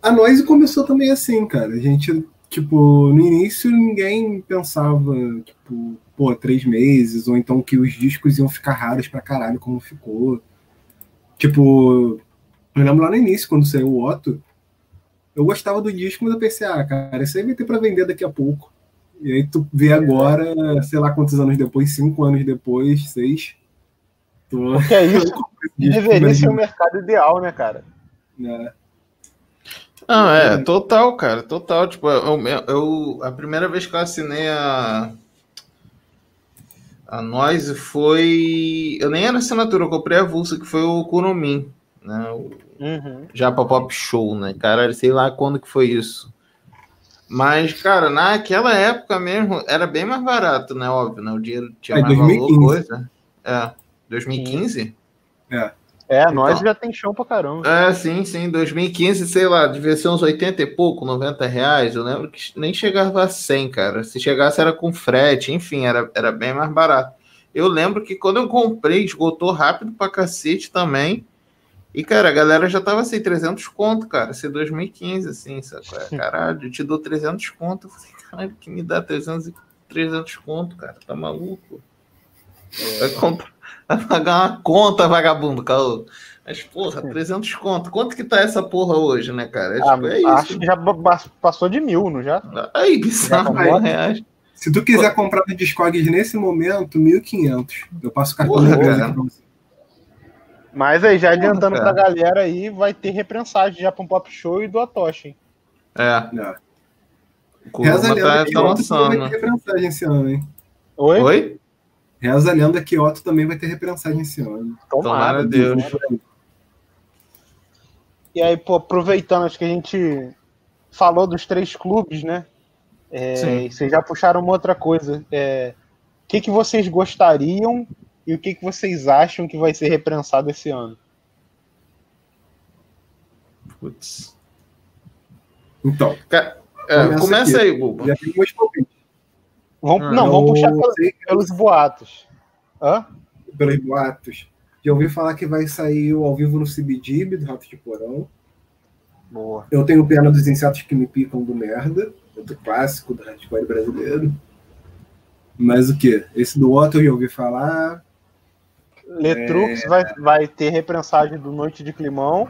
A Noise começou também assim, cara. A gente, tipo, no início ninguém pensava, tipo, pô, três meses, ou então que os discos iam ficar raros pra caralho, como ficou. Tipo, eu lembro lá no início, quando saiu o Otto, eu gostava do disco, mas eu pensei, ah, cara, isso aí vai ter pra vender daqui a pouco. E aí tu vê agora, sei lá quantos anos depois, cinco anos depois, seis. Tu... Porque (laughs) é isso deveria ser o mercado ideal, né, cara? né? Não, é, total, cara, total. Tipo, eu, eu- a primeira vez que eu assinei a. A Noise foi. Eu nem era assinatura, eu comprei a Vulsa, que foi o Kuromin, né? O Uhum. Japa Pop Show, né? Cara, sei lá quando que foi isso. Mas, cara, naquela época mesmo era bem mais barato, né? Óbvio, né? O dinheiro tinha É, mais 2015. valor, coisa. É, 2015? É, nós Então. já tem chão pra caramba. É, sim, sim. 2015, sei lá, devia ser uns 80 e pouco, 90 reais. Eu lembro que nem chegava a 100, cara. Se chegasse era com frete, enfim, era, era bem mais barato. Eu lembro que quando eu comprei, esgotou rápido pra cacete também. E, cara, a galera já tava assim, 300 conto, cara. É 2015, assim, sabe? (laughs) Caralho, eu te dou 300 conto. Eu falei, caralho, que me dá 300, e- 300 conto, cara? Tá maluco? Vai, comprar, vai pagar uma conta, vagabundo, caô. Mas, porra, 300 conto. Quanto que tá essa porra hoje, né, cara? É, Ah, tipo, é isso. acho que já passou de mil, não já? Aí, bizarro, Já mil reais. Se tu quiser comprar no Discogs nesse momento, 1.500. Eu passo cartão Porra, cara. você. Mas aí, já adiantando cara. pra galera aí, vai ter reprensagem já pra um pop show e do Atoshi. hein? É, Não. o Reza a Kuruma lenda tá, tá também vai lançando. ter reprensagem esse ano, hein? Oi? Oi? Reza a lenda que Otto também vai ter reprensagem esse ano. Tomara a Tomara. Deus. E aí, pô, aproveitando, acho que a gente falou dos três clubes, né? É, Sim. e vocês já puxaram uma outra coisa. É, o que, que vocês gostariam e o que, que vocês acham que vai ser reprensado esse ano? Putz. Então, Ca- é, Começa aí, Buba. já tem palpites. Vamos, Ah, não, vamos Eu puxar pelos, pelos boatos. Hã? pelos boatos. Já ouvi falar que vai sair o ao vivo no CBGB do Rato de Porão. Boa. Eu tenho pena dos insetos que me picam do merda. outro clássico do hardcore brasileiro. Mas o que? Esse do Otto eu já ouvi falar. Letrux vai, vai ter reprensagem do Noite de Climão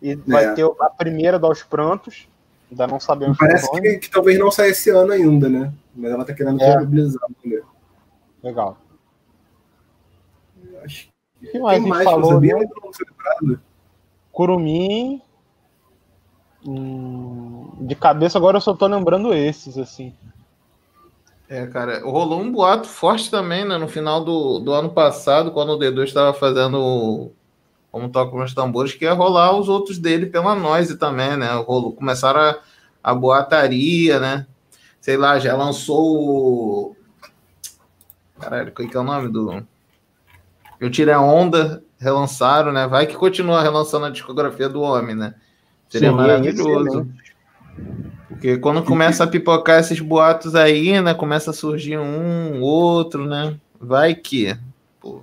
e vai É. ter a primeira dos Prantos. Ainda não sabemos Parece que, que talvez não saia esse ano ainda, né? Mas ela tá querendo É. viabilizar. Né? Legal. Acho O que mais a Tem gente mais, falou? sabia? né? Não. Curumim. Hum, de cabeça agora eu só tô lembrando esses, assim. É, cara, rolou um boato forte também, né? No final do, do ano passado, quando o D2 estava fazendo como toca os tambores, que ia rolar os outros dele pela Noise também, né? Rolou, começaram a, a boataria, né? Sei lá, já lançou o. Caralho, qual que é o nome do. Eu tirei a onda, relançaram, né? Vai que continua relançando a discografia do homem, né? Seria Sim, maravilhoso. Porque quando começa a pipocar esses boatos aí, né? Começa a surgir um, outro, né? Vai que. Pô,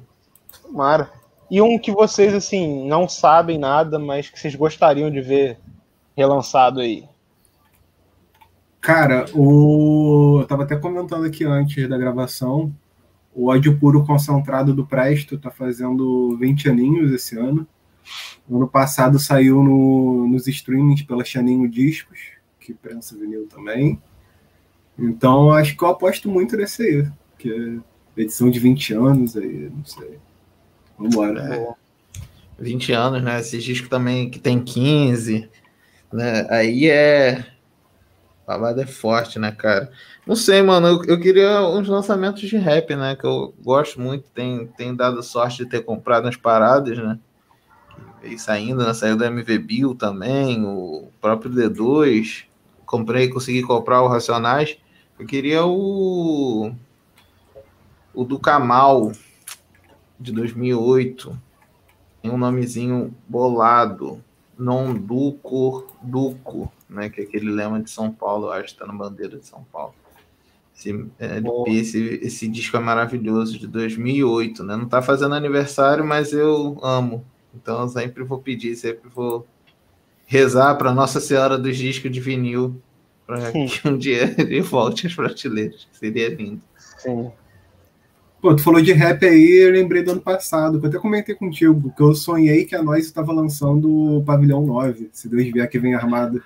Tomara. E um que vocês, assim, não sabem nada, mas que vocês gostariam de ver relançado aí. Cara, o... eu tava até comentando aqui antes da gravação. O ódio puro concentrado do Presto tá fazendo 20 aninhos esse ano. No ano passado saiu no- nos streamings pela Chaninho Discos, que prensa vinil também. Então acho que eu aposto muito nesse aí, que é edição de 20 anos aí, não sei. Vambora. É. 20 anos, né? Esses discos também que tem 15, né? Aí é. A babada é forte, né, cara? Não sei, mano. Eu, eu queria uns lançamentos de rap, né? Que eu gosto muito. Tem, tem dado sorte de ter comprado as paradas, né? Veio saindo, né? Saiu do MV Bill também, o próprio D2. Comprei, consegui comprar o Racionais. Eu queria o. O do Kamal, de 2008 tem um nomezinho bolado, non Duco, Duco, né? Que é aquele lema de São Paulo, eu acho que tá na bandeira de São Paulo. Esse, é, Boa. esse, esse disco é maravilhoso, de 2008, né? Não tá fazendo aniversário, mas eu amo. Então eu sempre vou pedir, sempre vou rezar para Nossa Senhora dos Discos de Vinil, para que um dia ele volte às prateleiras. Seria lindo. Sim. Pô, tu falou de rap aí, eu lembrei do ano passado, que eu até comentei contigo, que eu sonhei que a nós estava lançando o Pavilhão 9, se Deus vier que vem armado.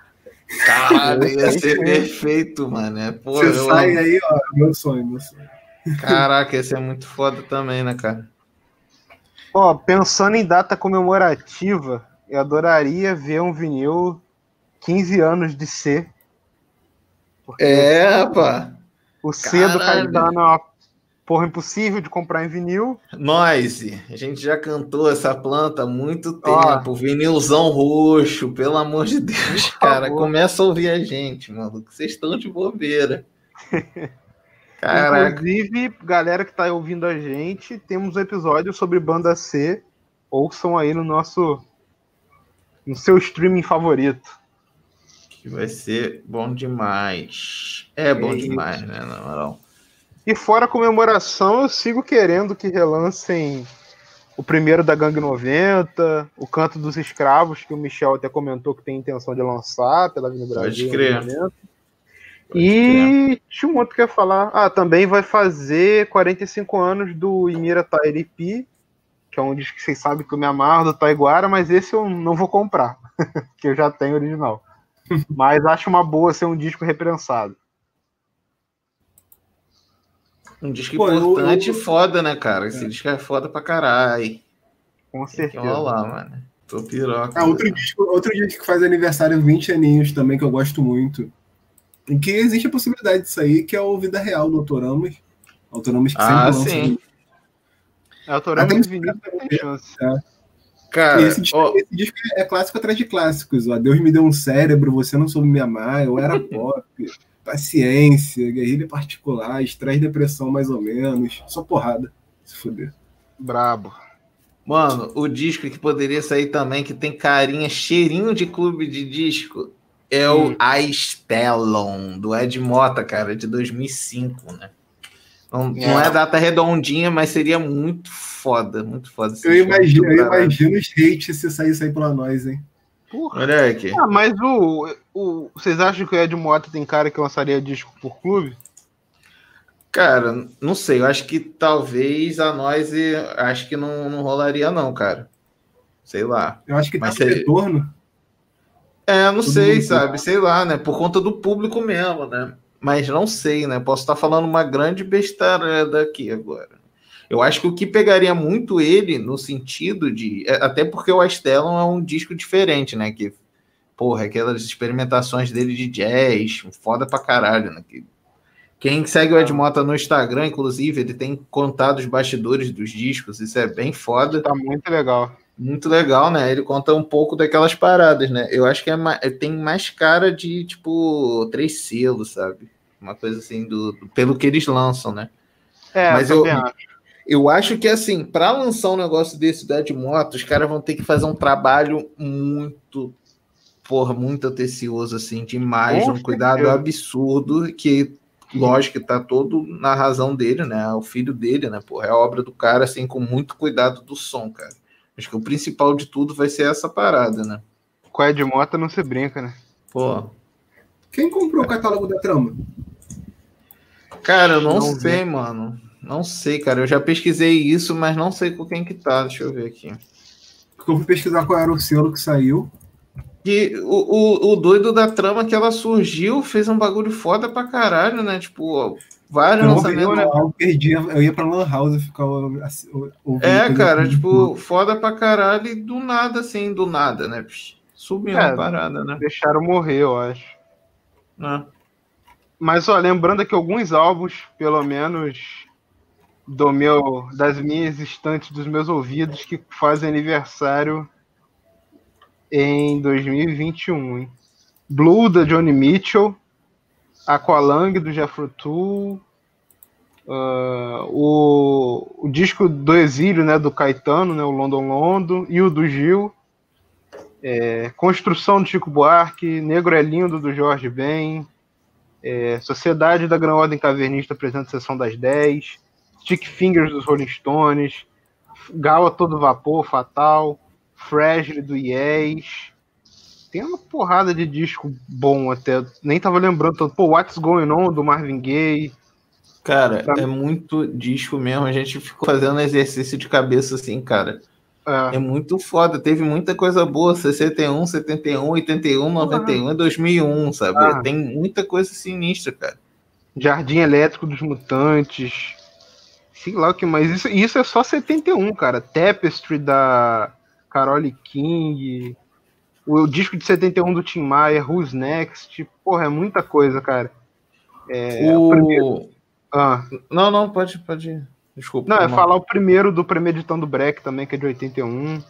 Caralho, ia ser perfeito, mano. É, pô, Você eu sai aí, ó, meu sonho, meu sonho. Caraca, esse é muito foda também, né, cara? Ó, pensando em data comemorativa, eu adoraria ver um vinil 15 anos de C. Porque É, pá. O C do Caralho. Caetano é uma porra impossível de comprar em vinil. Noise, a gente já cantou essa planta há muito Ó. tempo. Vinilzão roxo, pelo amor de Deus, (laughs) cara. Começa a ouvir a gente, que Vocês estão de bobeira. (laughs) Caraca. Inclusive, galera que tá ouvindo a gente, temos um episódio sobre banda C. Ouçam aí no nosso. no seu streaming favorito. Que vai ser bom demais. É bom É demais, né, na moral. E fora a comemoração, eu sigo querendo que relancem o primeiro da Gangue 90, o Canto dos Escravos, que o Michel até comentou que tem intenção de lançar pela Avenida Pode Brasil. em crer. Pode E tinha um outro que ia falar. Ah, também vai fazer 45 anos do Imira Tairipi, que é um disco que vocês sabem que eu me amarro do Taiguara, mas esse eu não vou comprar, (laughs) que eu já tenho original. (laughs) Mas acho uma boa ser um disco reprensado. Um disco Pô, importante eu- e foda, né, cara? Esse disco é foda pra caralho. Com certeza. rolar, mano. Tô piroca. Ah, outro disco, outro disco que faz aniversário 20 aninhos também, que eu gosto muito. E que existe a possibilidade disso aí, que é o Vida Real do Autoramos. Autoramos que Ah, sempre lança. sim. É, Autorama Até de nos vinil caras tem chance. Cara, E esse, disco, esse disco é clássico atrás de clássicos. Ó. Deus me deu um cérebro, você não soube me amar, eu era (laughs) pop, paciência, guerrilha particular, estresse, depressão mais ou menos. Só porrada. Se fuder. Brabo. Mano, o disco que poderia sair também, que tem carinha, cheirinho de clube de disco, é o Hum. A Stellon, do Ed Mota, cara, de 2005, né? Não é. não é data redondinha, mas seria muito foda, muito foda. Eu imagino, eu imagino os hates se sair isso aí pela nós, hein? Porra. Olha aqui. Ah, mas o. o, vocês acham que o Ed Mota tem cara que lançaria disco por clube? Cara, não sei. Eu acho que talvez a nós acho que não, não rolaria, não, cara. Sei lá. Eu acho que Mas tá no você- retorno. É, não Todo sei, sabe? Sei lá, né? Por conta do público mesmo, né? Mas não sei, né? Posso estar falando uma grande bestarada aqui agora. Eu acho que o que pegaria muito ele no sentido de. é, Até porque o Astelon é um disco diferente, né? Que, porra, aquelas experimentações dele de jazz, foda pra caralho, né? Que, quem segue o Ed Mota no Instagram, inclusive, ele tem contado os bastidores dos discos, isso é bem foda. Tá muito legal. Muito legal, né? Ele conta um pouco daquelas paradas, né? Eu acho que é ma- tem mais cara de, tipo, três selos, sabe? Uma coisa assim, do, do- pelo que eles lançam, né? É, Mas eu acho. Eu acho que, assim, para lançar um negócio desse da Edmoto, os caras vão ter que fazer um trabalho muito, porra, muito atencioso, assim, demais, um cuidado absurdo, que, lógico, que tá todo na razão dele, né? É o filho dele, né? Porra, é a obra do cara, assim, com muito cuidado do som, cara. Acho que o principal de tudo vai ser essa parada, né? Com a Ed Mota não se brinca, né? Pô, Quem comprou o catálogo da trama? cara, eu não, Não sei, mano. Não sei, cara. Eu já pesquisei isso, mas não sei com quem que tá. Deixa eu ver aqui. Eu fui pesquisar qual era o selo que saiu. E o, o, o doido da trama é que ela surgiu, fez um bagulho foda pra caralho, né? Tipo, vários Eu, lançamentos. eu, eu perdi, eu ia pra Lan House e ficava assim, ouvindo. É, cara, tipo, foda pra caralho e do nada, assim, do nada, né? Psh, Sumiu É. a parada, né? Deixaram morrer, eu acho. É. Mas, ó, lembrando aqui alguns álbuns, pelo menos, do meu, das minhas estantes, dos meus ouvidos, que fazem aniversário em 2021, hein? Blue, da Johnny Mitchell, Aqualung, do Jethro Tull, ah, o, o disco do Exílio, né, do Caetano, né, o London London, e o do Gil, é, Construção do Chico Buarque, Negro é Lindo, do Jorge Ben, é, Sociedade da Grã Ordem Cavernista apresenta Sessão das 10, Stick Fingers dos Rolling Stones, Gal a Todo Vapor, Fatal, Fragile do Yes. Tem uma porrada de disco bom até. Nem tava lembrando tanto. Pô, What's Going On do Marvin Gaye. Cara, é muito disco mesmo. A gente ficou fazendo exercício de cabeça assim, cara. É, É muito foda. Teve muita coisa boa. 61, 71, 81, 91 e 2001, sabe? Ah. Tem muita coisa sinistra, cara. Jardim Elétrico dos Mutantes. Sei lá o que mais. Isso, isso é só 71, cara. Tapestry da Carole King. O disco de 71 do Tim Maia, Who's Next. Porra, é muita coisa, cara. É, o primeiro-. Ah, Não, não, pode, pode. ir. Desculpa. não, é falar o primeiro do Premeditando Break também, que é de 81.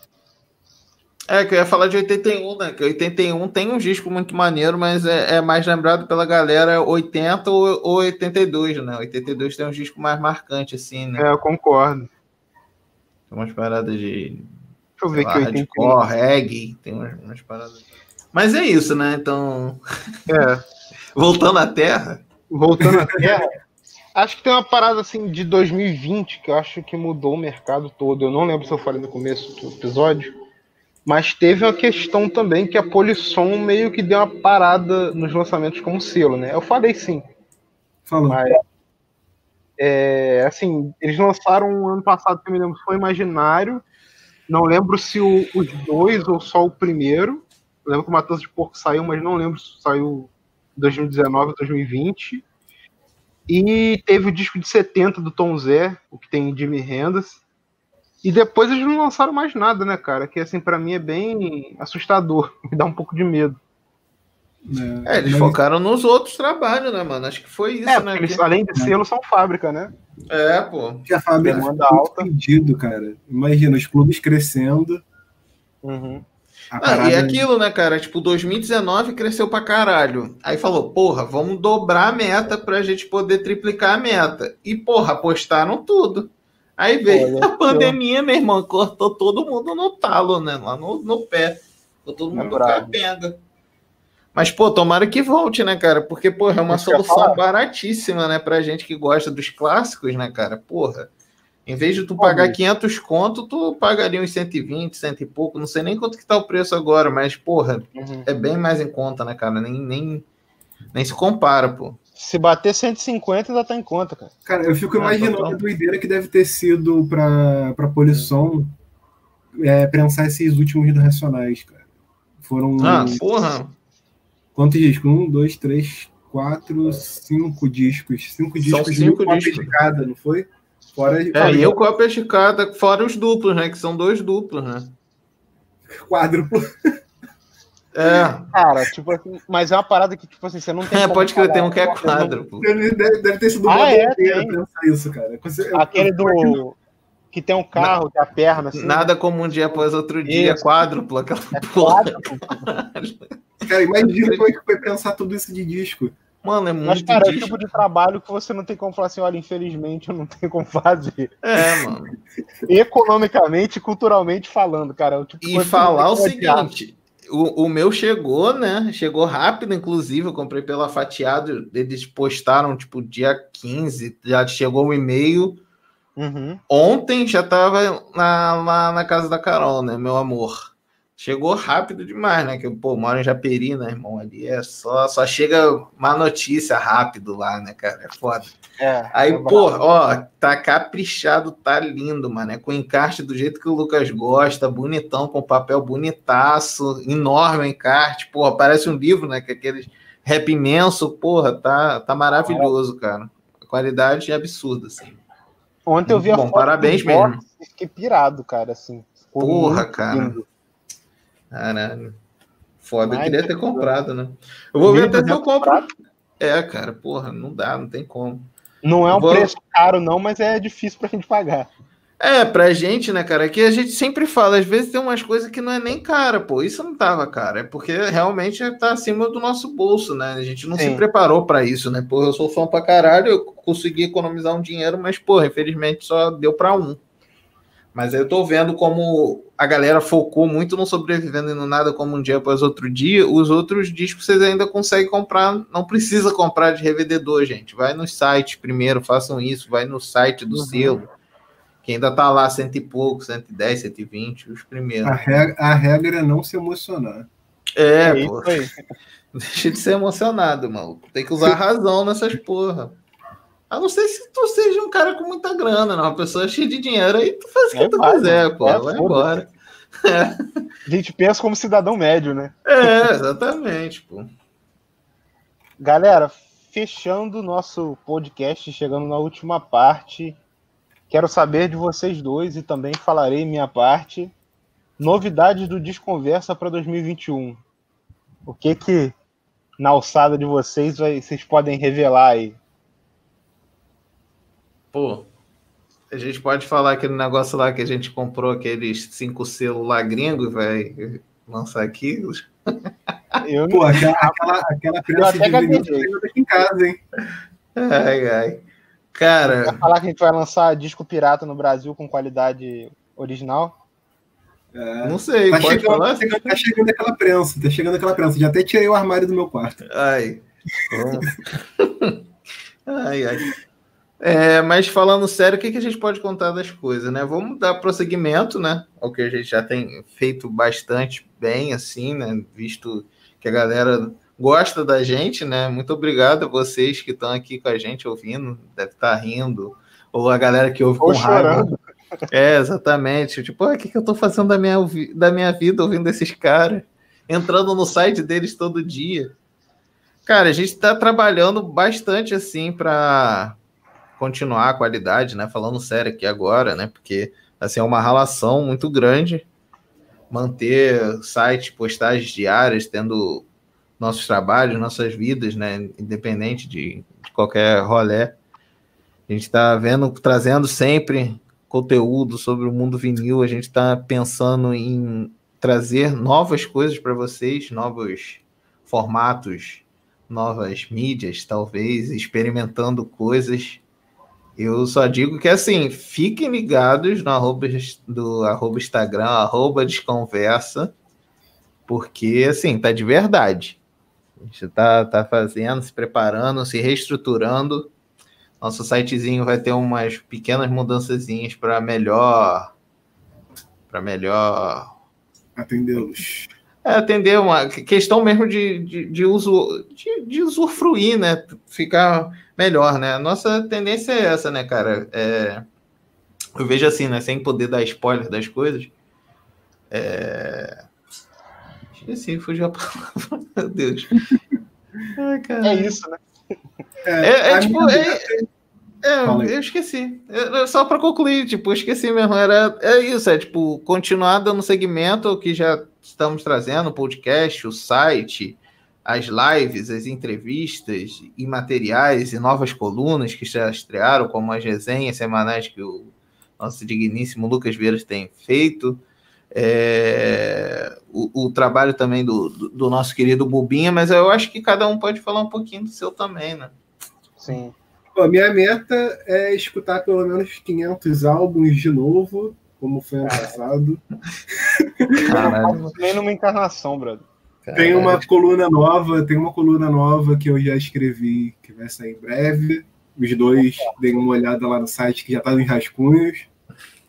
É, que eu ia falar de 81, né? Que 81 tem um disco muito maneiro, mas é, é mais lembrado pela galera 80 ou, ou 82, né? 82 tem um disco mais marcante, assim, né? É, eu concordo. Tem umas paradas de eu ver 81. hardcore, reggae, tem umas, umas paradas. Mas é isso, né? Então, É. (laughs) voltando à Terra, Voltando à Terra, (laughs) acho que tem uma parada assim de 2020 que eu acho que mudou o mercado todo. Eu não lembro se eu falei no começo do episódio, mas teve uma questão também que a Polisson meio que deu uma parada nos lançamentos como selo, né? Eu falei sim, Falou. mas é, assim, eles lançaram um ano passado que eu me lembro foi Imaginário. Não lembro se o- os dois ou só o primeiro. Eu lembro que o Matança de Porco saiu, mas não lembro se saiu em 2019 ou 2020. E teve o disco de 70 do Tom Zé, o que tem Jimmy Hendrix. E depois eles não lançaram mais nada, né, cara? Que assim, pra mim é bem assustador. (laughs) Me dá um pouco de medo. né? é, eles Mas- focaram nos outros trabalhos, né, mano? Acho que foi isso, é, né? eles, que- além de selo, são fábrica, né? É, pô. que a fábrica Demanda alta. pedido, cara. Imagina, os clubes crescendo. A Ah, e é aquilo, né, cara? Tipo, 2019 cresceu pra caralho. Aí falou, porra, vamos dobrar a meta pra gente poder triplicar a meta. E, porra, apostaram tudo. Aí veio Olha a pandemia, meu irmão, cortou todo mundo no talo, né? Lá no, no pé. Ficou todo É mundo brabo. Mas, pô, tomara que volte, né, cara? Porque, porra, é uma solução baratíssima, né, pra gente que gosta dos clássicos, né, cara? Porra. Em vez de tu pagar 500 conto, tu pagaria uns 120, cento e pouco. Não sei nem quanto que tá o preço agora, mas, porra, Uhum. é bem mais em conta, né, cara? Nem, nem, nem se compara, pô. Se bater 150, ainda tá em conta, cara. Cara, eu fico Ah, imaginando total. a doideira que deve ter sido pra, pra Polisson é, prensar esses últimos racionais, cara. Foram Ah, porra. Quantos discos? Um, dois, três, quatro, cinco discos. Cinco São discos, cinco mil cópias discos. de cada, não foi? Fora, É, fora e eu cópia de cada, fora os duplos, né? Que são dois duplos, né? quádruplo. (laughs) É, Cara, tipo assim, mas é uma parada que, tipo assim, você não tem. é pode crer, tem um que é quadro, pô. Deve, deve ter sido Ah, é, pensar isso, cara. Eu- Aquele do. Que tem um carro, que é a perna, assim. Nada como um dia após outro dia, Isso. quádruplo, aquela É (laughs) porra. quadro. Cara, imagina como é que foi pensar tudo isso de disco. Mano, é Mas, muito cara, é o disco. tipo de trabalho que você não tem como falar assim, olha, infelizmente eu não tenho como fazer. É, mano. Economicamente, culturalmente falando, cara. É o tipo E falar o tem seguinte, o, o meu chegou, né? Chegou rápido, inclusive, eu comprei pela Fatiado, eles postaram, tipo, dia 15, já chegou o e-mail. Uhum. Ontem já tava na, lá na casa da Carol, né, meu amor? Chegou rápido demais, né? Que eu, pô, moro em Japeri, né, irmão? Ali é só, só chega uma notícia rápido lá, né, cara? É foda. É, Aí, é pô, ó, tá caprichado, tá lindo, mano. É com encarte do jeito que o Lucas gosta, bonitão, com papel bonitaço, enorme o encarte, porra, parece um livro, né? Que é aqueles rap imenso, porra, tá, tá maravilhoso, cara. A qualidade é absurda, assim. Ontem eu vi a Bom, foto parabéns do box mesmo. e fiquei pirado, cara, assim. Porra, cara. lindo. Caralho. Foda, eu Mas, queria ter tipo, comprado, né? Eu vou ver até se eu compro. É, cara, porra, não dá, não tem como. Não é um Vou- preço caro, não, mas é difícil pra gente pagar. É, pra gente, né, cara, que a gente sempre fala, às vezes tem umas coisas que não é nem cara, pô, isso não tava cara, é porque realmente tá acima do nosso bolso, né, a gente não se Sim. preparou pra isso, né, pô, eu sou fã pra caralho, eu consegui economizar um dinheiro, mas, pô, infelizmente só deu pra um. Mas aí eu tô vendo como a galera focou muito no sobrevivendo e no nada como um dia após outro dia, os outros discos vocês ainda conseguem comprar, não precisa comprar de revendedor, gente, vai nos sites primeiro, façam isso, vai no site do Uhum. selo, que ainda tá lá cento e pouco, 110, 120, os primeiros. A regra, a regra é não se emocionar. É, É pô. (laughs) Deixa de ser emocionado, maluco. Tem que usar a razão nessas porra. A não ser se tu seja um cara com muita grana, não. Uma pessoa cheia de dinheiro, aí tu faz o que Aí tu vai, quiser, mano. pô. É, vai embora. A gente pensa como cidadão médio, né? (laughs) É, exatamente, pô. Galera, fechando o nosso podcast, chegando na última parte, quero saber de vocês dois e também falarei minha parte. Novidades do Desconversa para 2021. O que que na alçada de vocês vai- vocês podem revelar aí? Pô, a gente pode falar aquele negócio lá que a gente comprou aqueles cinco selos lá gringos, vai lançar aqui. Eu Pô, aquela, aquela, aquela até de vinil em casa, hein? Ai, ai. Cara, Vai falar que a gente vai lançar disco pirata no Brasil com qualidade original? É. não sei, Tá pode chegando, falar? tá, chegando, tá chegando aquela prensa, tá chegando aquela prensa. Já até tirei o armário do meu quarto. Ai. ai, ai. É, mas falando sério, o que, que a gente pode contar das coisas, né? Vamos dar prosseguimento, né? Ao que a gente já tem feito bastante bem, assim, né? Visto que a galera gosta da gente, né? Muito obrigado a vocês que estão aqui com a gente ouvindo, deve estar rindo, ou a galera que ouve Ou com raiva. chorando. É, exatamente. Tipo, "Ah, o que, que eu tô fazendo da minha, da minha vida ouvindo esses caras? Entrando no site deles todo dia. Cara, a gente tá trabalhando bastante assim para continuar a qualidade, né? Falando sério aqui agora, né? Porque assim é uma relação muito grande manter site, postagens diárias, tendo nossos trabalhos, nossas vidas, né? Independente de, de qualquer rolê. A gente está vendo, trazendo sempre conteúdo sobre o mundo vinil. A gente está pensando em trazer novas coisas para vocês, novos formatos, novas mídias, talvez, experimentando coisas. Eu só digo que assim, fiquem ligados no arroba do arroba Instagram, arroba desconversa, porque assim, tá de verdade. A gente tá, tá fazendo, se preparando, se reestruturando. Nosso sitezinho vai ter umas pequenas mudançazinhas para melhor para melhor atendê-los. É, atender uma questão mesmo de, de, de uso de, de, usufruir, né? Ficar melhor, né? Nossa tendência é essa, né, cara? É, eu vejo assim, né? Sem poder dar spoiler das coisas. É... Esqueci, fugiu a (laughs) palavra. Meu Deus. Ai, cara. É isso, né? É, é, é tipo. É, é, eu esqueci. É, só para concluir, tipo, eu esqueci mesmo. Era, é isso, é tipo, continuar dando segmento que já estamos trazendo, o podcast, o site, as lives, as entrevistas e materiais e novas colunas que já estrearam, como as resenhas semanais que o nosso digníssimo Lucas Vieira tem feito. É, o, o, trabalho também do, do, do, nosso querido Bubinha, mas eu acho que cada um pode falar um pouquinho do seu também, né? Sim. Pô, minha meta é escutar pelo menos 500 álbuns de novo, como foi ano passado. Caralho. Nem numa encarnação, brother. Tem uma coluna nova, tem uma coluna nova que eu já escrevi, que vai sair em breve. Os dois, deem uma olhada lá no site que já tá em rascunhos.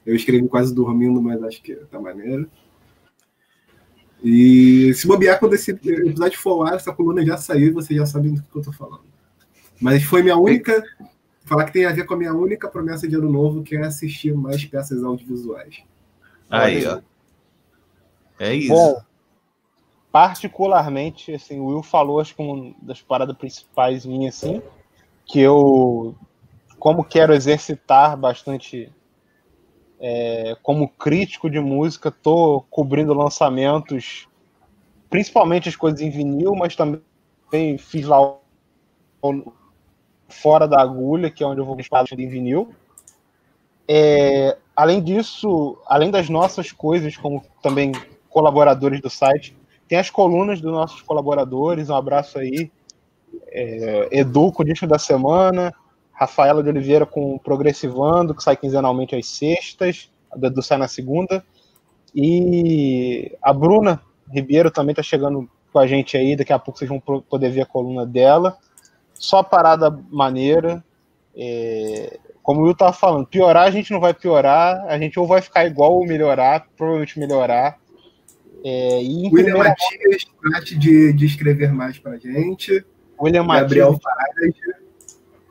Eu escrevi quase dormindo, mas acho que tá maneiro. E se bobear, quando esse episódio for lá, essa coluna já saiu, você já sabe do que eu tô falando. Mas foi minha única. Falar que tem a ver com a minha única promessa de ano novo, que é assistir mais peças audiovisuais. Aí, ó. É isso. Bom, particularmente, assim, o Will falou, acho que uma das paradas principais minhas, assim, que eu, como quero exercitar bastante é, como crítico de música, tô cobrindo lançamentos, principalmente as coisas em vinil, mas também fiz lá o fora da agulha, que é onde eu vou falar em vinil. É, além disso, além das nossas coisas, como também colaboradores do site, tem as colunas dos nossos colaboradores. Um abraço aí. É, Edu com o disco da semana, Rafaela de Oliveira com Progressivando, que sai quinzenalmente às sextas, a do Edu sai na segunda. E a Bruna Ribeiro também está chegando com a gente aí, daqui a pouco vocês vão poder ver a coluna dela só parada maneira. É, como o Will tava falando, piorar a gente não vai piorar, a gente ou vai ficar igual ou melhorar, provavelmente melhorar. É, e William primeira... Matias trate de, de escrever mais pra gente. William Gabriel Matias.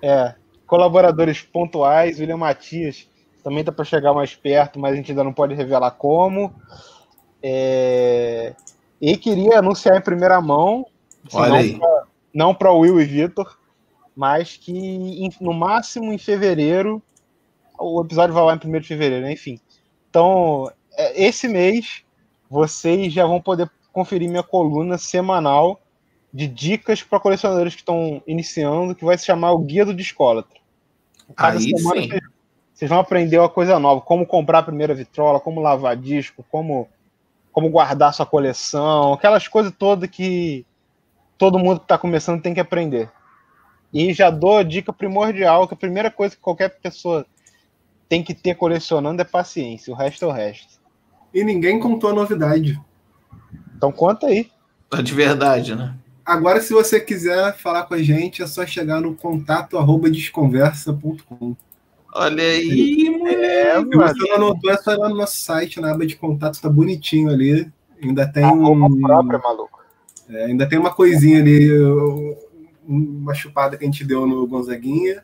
É, colaboradores pontuais, William Matias também tá para chegar mais perto, mas a gente ainda não pode revelar como. É, e queria anunciar em primeira mão. Pra, não para o Will e Vitor, mas que no máximo em fevereiro, o episódio vai lá em 1 de fevereiro, né? enfim. Então, é, esse mês, vocês já vão poder conferir minha coluna semanal de dicas para colecionadores que estão iniciando, que vai se chamar o Guia do Discólatra. Cada Aí semana sim. Vocês vão aprender uma coisa nova, como comprar a primeira vitrola, como lavar disco, como, como guardar sua coleção, aquelas coisas todas que todo mundo que está começando tem que aprender. E já dou a dica primordial, que a primeira coisa que qualquer pessoa tem que ter colecionando é paciência, o resto é o resto. E ninguém contou a novidade. Então conta aí. É de verdade, né? Agora, se você quiser falar com a gente, é só chegar no contato arroba desconversa.com. Olha aí, é, Se você não anotou, é só ir lá no nosso site, na aba de contato, tá bonitinho ali. Ainda tem um. própria, maluco. É, ainda tem uma coisinha ali, uma chupada que a gente deu no Gonzaguinha.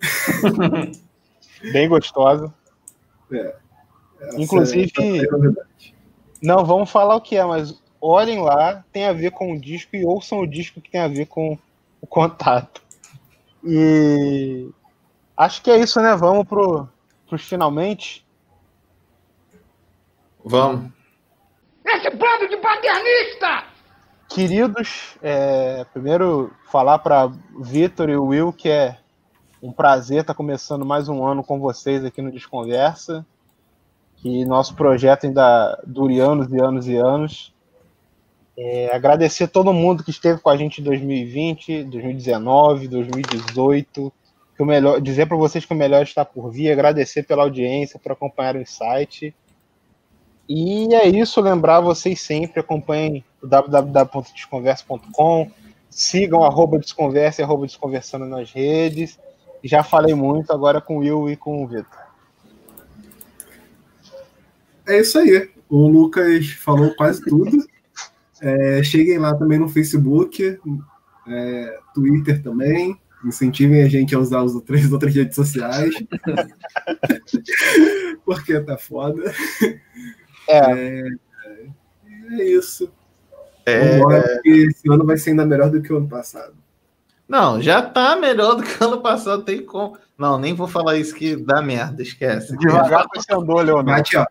(laughs) Bem gostosa. É, Inclusive, é não vamos falar o que é, mas olhem lá, tem a ver com o disco e ouçam o disco que tem a ver com o contato. E acho que é isso, né? Vamos pro, pros finalmente. Vamos. Esse bando de paternista! Queridos, é, primeiro falar para Vitor e o Will que é um prazer estar começando mais um ano com vocês aqui no Desconversa. Que nosso projeto ainda dure anos e anos e anos. É, agradecer todo mundo que esteve com a gente em 2020, 2019, 2018. Que o melhor, dizer para vocês que o melhor está por vir. Agradecer pela audiência, por acompanhar o site. E é isso, lembrar vocês sempre, acompanhem o www.desconversa.com, sigam arroba desconversa e arroba desconversando nas redes. Já falei muito, agora com o Will e com o Vitor. É isso aí. O Lucas falou quase tudo. É, cheguem lá também no Facebook, é, Twitter também. Incentivem a gente a usar as outras, outras redes sociais. (laughs) Porque tá foda. É. É, é isso. É, Vambora, esse ano vai ser ainda melhor do que o ano passado. Não, já tá melhor do que ano passado, tem como. Não, nem vou falar isso que dá merda, esquece. Devagar com esse andou, Leonardo. Bate, ó.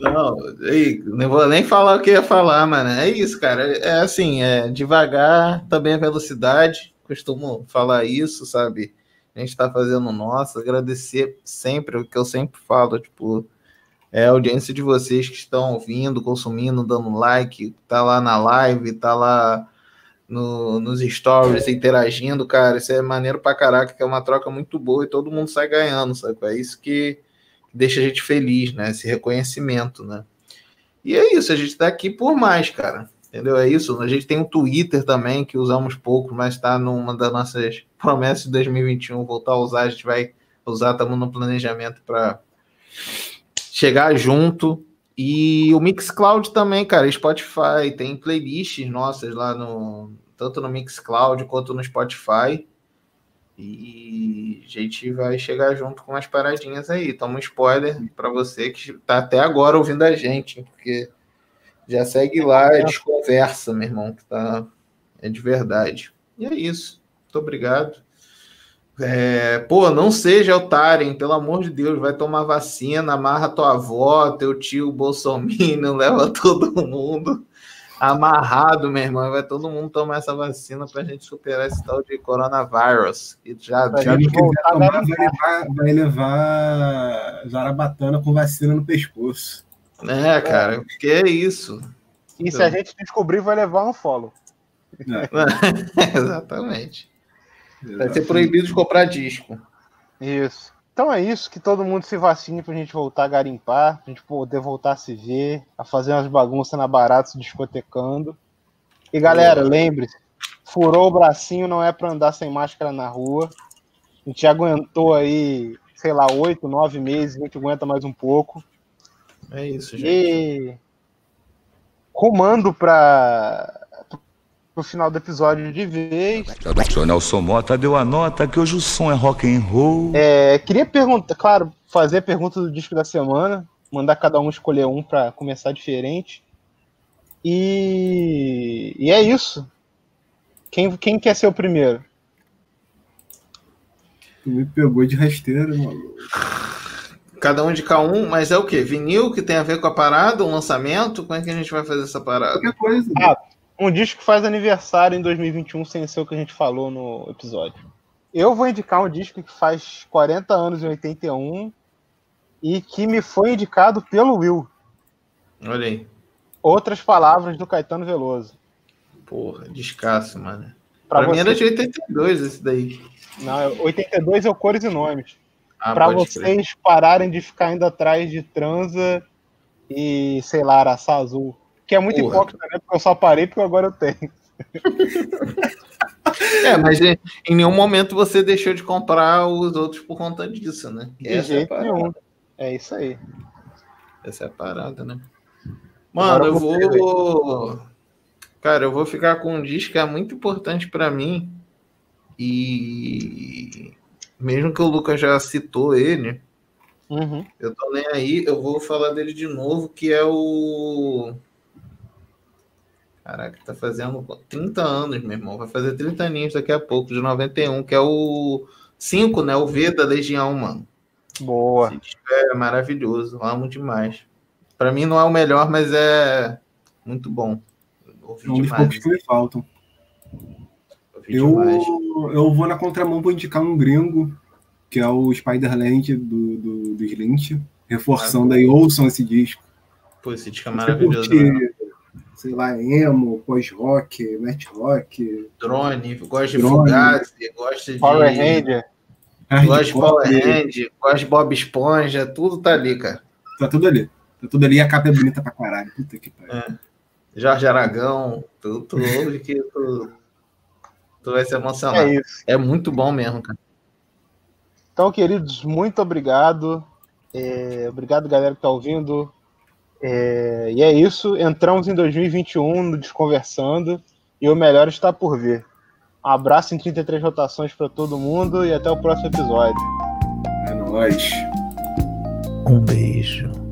Não, não vou nem falar o que ia falar, mano. É isso, cara. É assim, é devagar, também a velocidade. Costumo falar isso, sabe? A gente tá fazendo nosso, agradecer sempre o que eu sempre falo, tipo, é a audiência de vocês que estão ouvindo, consumindo, dando like, tá lá na live, tá lá no- nos stories, interagindo, cara. Isso é maneiro pra caraca, que é uma troca muito boa e todo mundo sai ganhando, sabe? É isso que deixa a gente feliz, né? Esse reconhecimento, né? E é isso, a gente tá aqui por mais, cara. Entendeu? É isso. A gente tem o Twitter também, que usamos pouco, mas tá numa das nossas promessas de 2021 voltar a usar. A gente vai usar, estamos no planejamento para chegar junto. E o Mixcloud também, cara, Spotify, tem playlists nossas lá no tanto no Mixcloud quanto no Spotify. E a gente vai chegar junto com umas paradinhas aí. Toma um spoiler para você que tá até agora ouvindo a gente, porque já segue lá, a gente conversa, meu irmão, que tá é de verdade. E é isso. Muito obrigado. É, pô, não seja otário, pelo amor de Deus, vai tomar vacina, amarra tua avó, teu tio Bolsonaro, (laughs) leva todo mundo amarrado, meu irmão. Vai todo mundo tomar essa vacina pra gente superar esse tal de coronavírus. E já, Pra já voltar tomar, agora- vai levar, vai levar zarabatana com vacina no pescoço. É, cara, que é isso. E se a gente descobrir, vai levar um follow. (laughs) Exatamente. Vai ser proibido de comprar disco. Isso. Então é isso, que todo mundo se vacine pra gente voltar a garimpar, pra gente poder voltar a se ver, a fazer umas bagunças na barata, se discotecando. E galera, lembre-se, furou o bracinho não é pra andar sem máscara na rua. A gente aguentou aí, sei lá, oito, nove meses, a gente aguenta mais um pouco. É isso, gente. E rumando para o final do episódio de vez. O Nelson Mota deu a nota que hoje o som é rock and roll. É, queria perguntar, claro, fazer a pergunta do disco da semana, mandar cada um escolher um para começar diferente. E, e é isso. Quem, quem quer ser o primeiro? Tu me pegou de rasteira, maluco. Cada um indicar um, mas é o quê? Vinil que tem a ver com a parada, um lançamento? Como é que a gente vai fazer essa parada? Qualquer coisa. Ah, um disco que faz aniversário em 2021 sem ser o que a gente falou no episódio. Eu vou indicar um disco que faz 40 anos em 81 e que me foi indicado pelo Will. Olha aí. Outras palavras do Caetano Veloso. Porra, descasso, mano. Pra Pra, mim você- era de 82 esse daí. Não, é 82 é o Cores e Nomes. Ah, Pra pode crer. vocês pararem de ficar indo atrás de transa e, sei lá, araçá azul. Que é muito Porra. hipócrita, né? Porque eu só parei porque agora eu tenho. É, mas em, em nenhum momento você deixou de comprar os outros por conta disso, né? De Essa é jeito parada. nenhum. É isso aí. Essa é a parada, né? Mano, Agora eu vou. Cara, eu vou ficar com um disco que é muito importante pra mim. E mesmo que o Lucas já citou ele, Uhum. eu tô nem aí, eu vou falar dele de novo, que é o. Caraca, tá fazendo 30 anos, meu irmão. Vai fazer 30 aninhos daqui a pouco, de 91, que é o 5, né? O V da Legião, mano. Boa. Esse disco é maravilhoso, amo demais. Pra mim não é o melhor, mas é muito bom. Ouvi É um dos demais. poucos que me faltam. ouvi Eu, demais. eu vou na contramão vou indicar um gringo, que é o Spider-Land do, do, do Slint, reforçando aí, ouçam esse disco. Pô, esse disco é maravilhoso. curte? Sei lá, emo, pós-rock, math rock, Drone, gosto de. Fugazi, gosto de. Power Ranger. Gosto de Power Hand, gosto de Bob Esponja, tudo tá ali, cara. Tá tudo ali. Tá tudo ali e a capa é bonita pra caralho. Puta que pariu. Jorge Aragão, tu, tu ouve que tu, tu vai se emocionar. É isso. É muito bom mesmo, cara. Então, queridos, muito obrigado. É, obrigado, galera que está ouvindo. É, e é isso. Entramos em 2021 no Desconversando e o melhor está por vir. Um abraço em 33 rotações para todo mundo e até o próximo episódio. É nóis. Um beijo.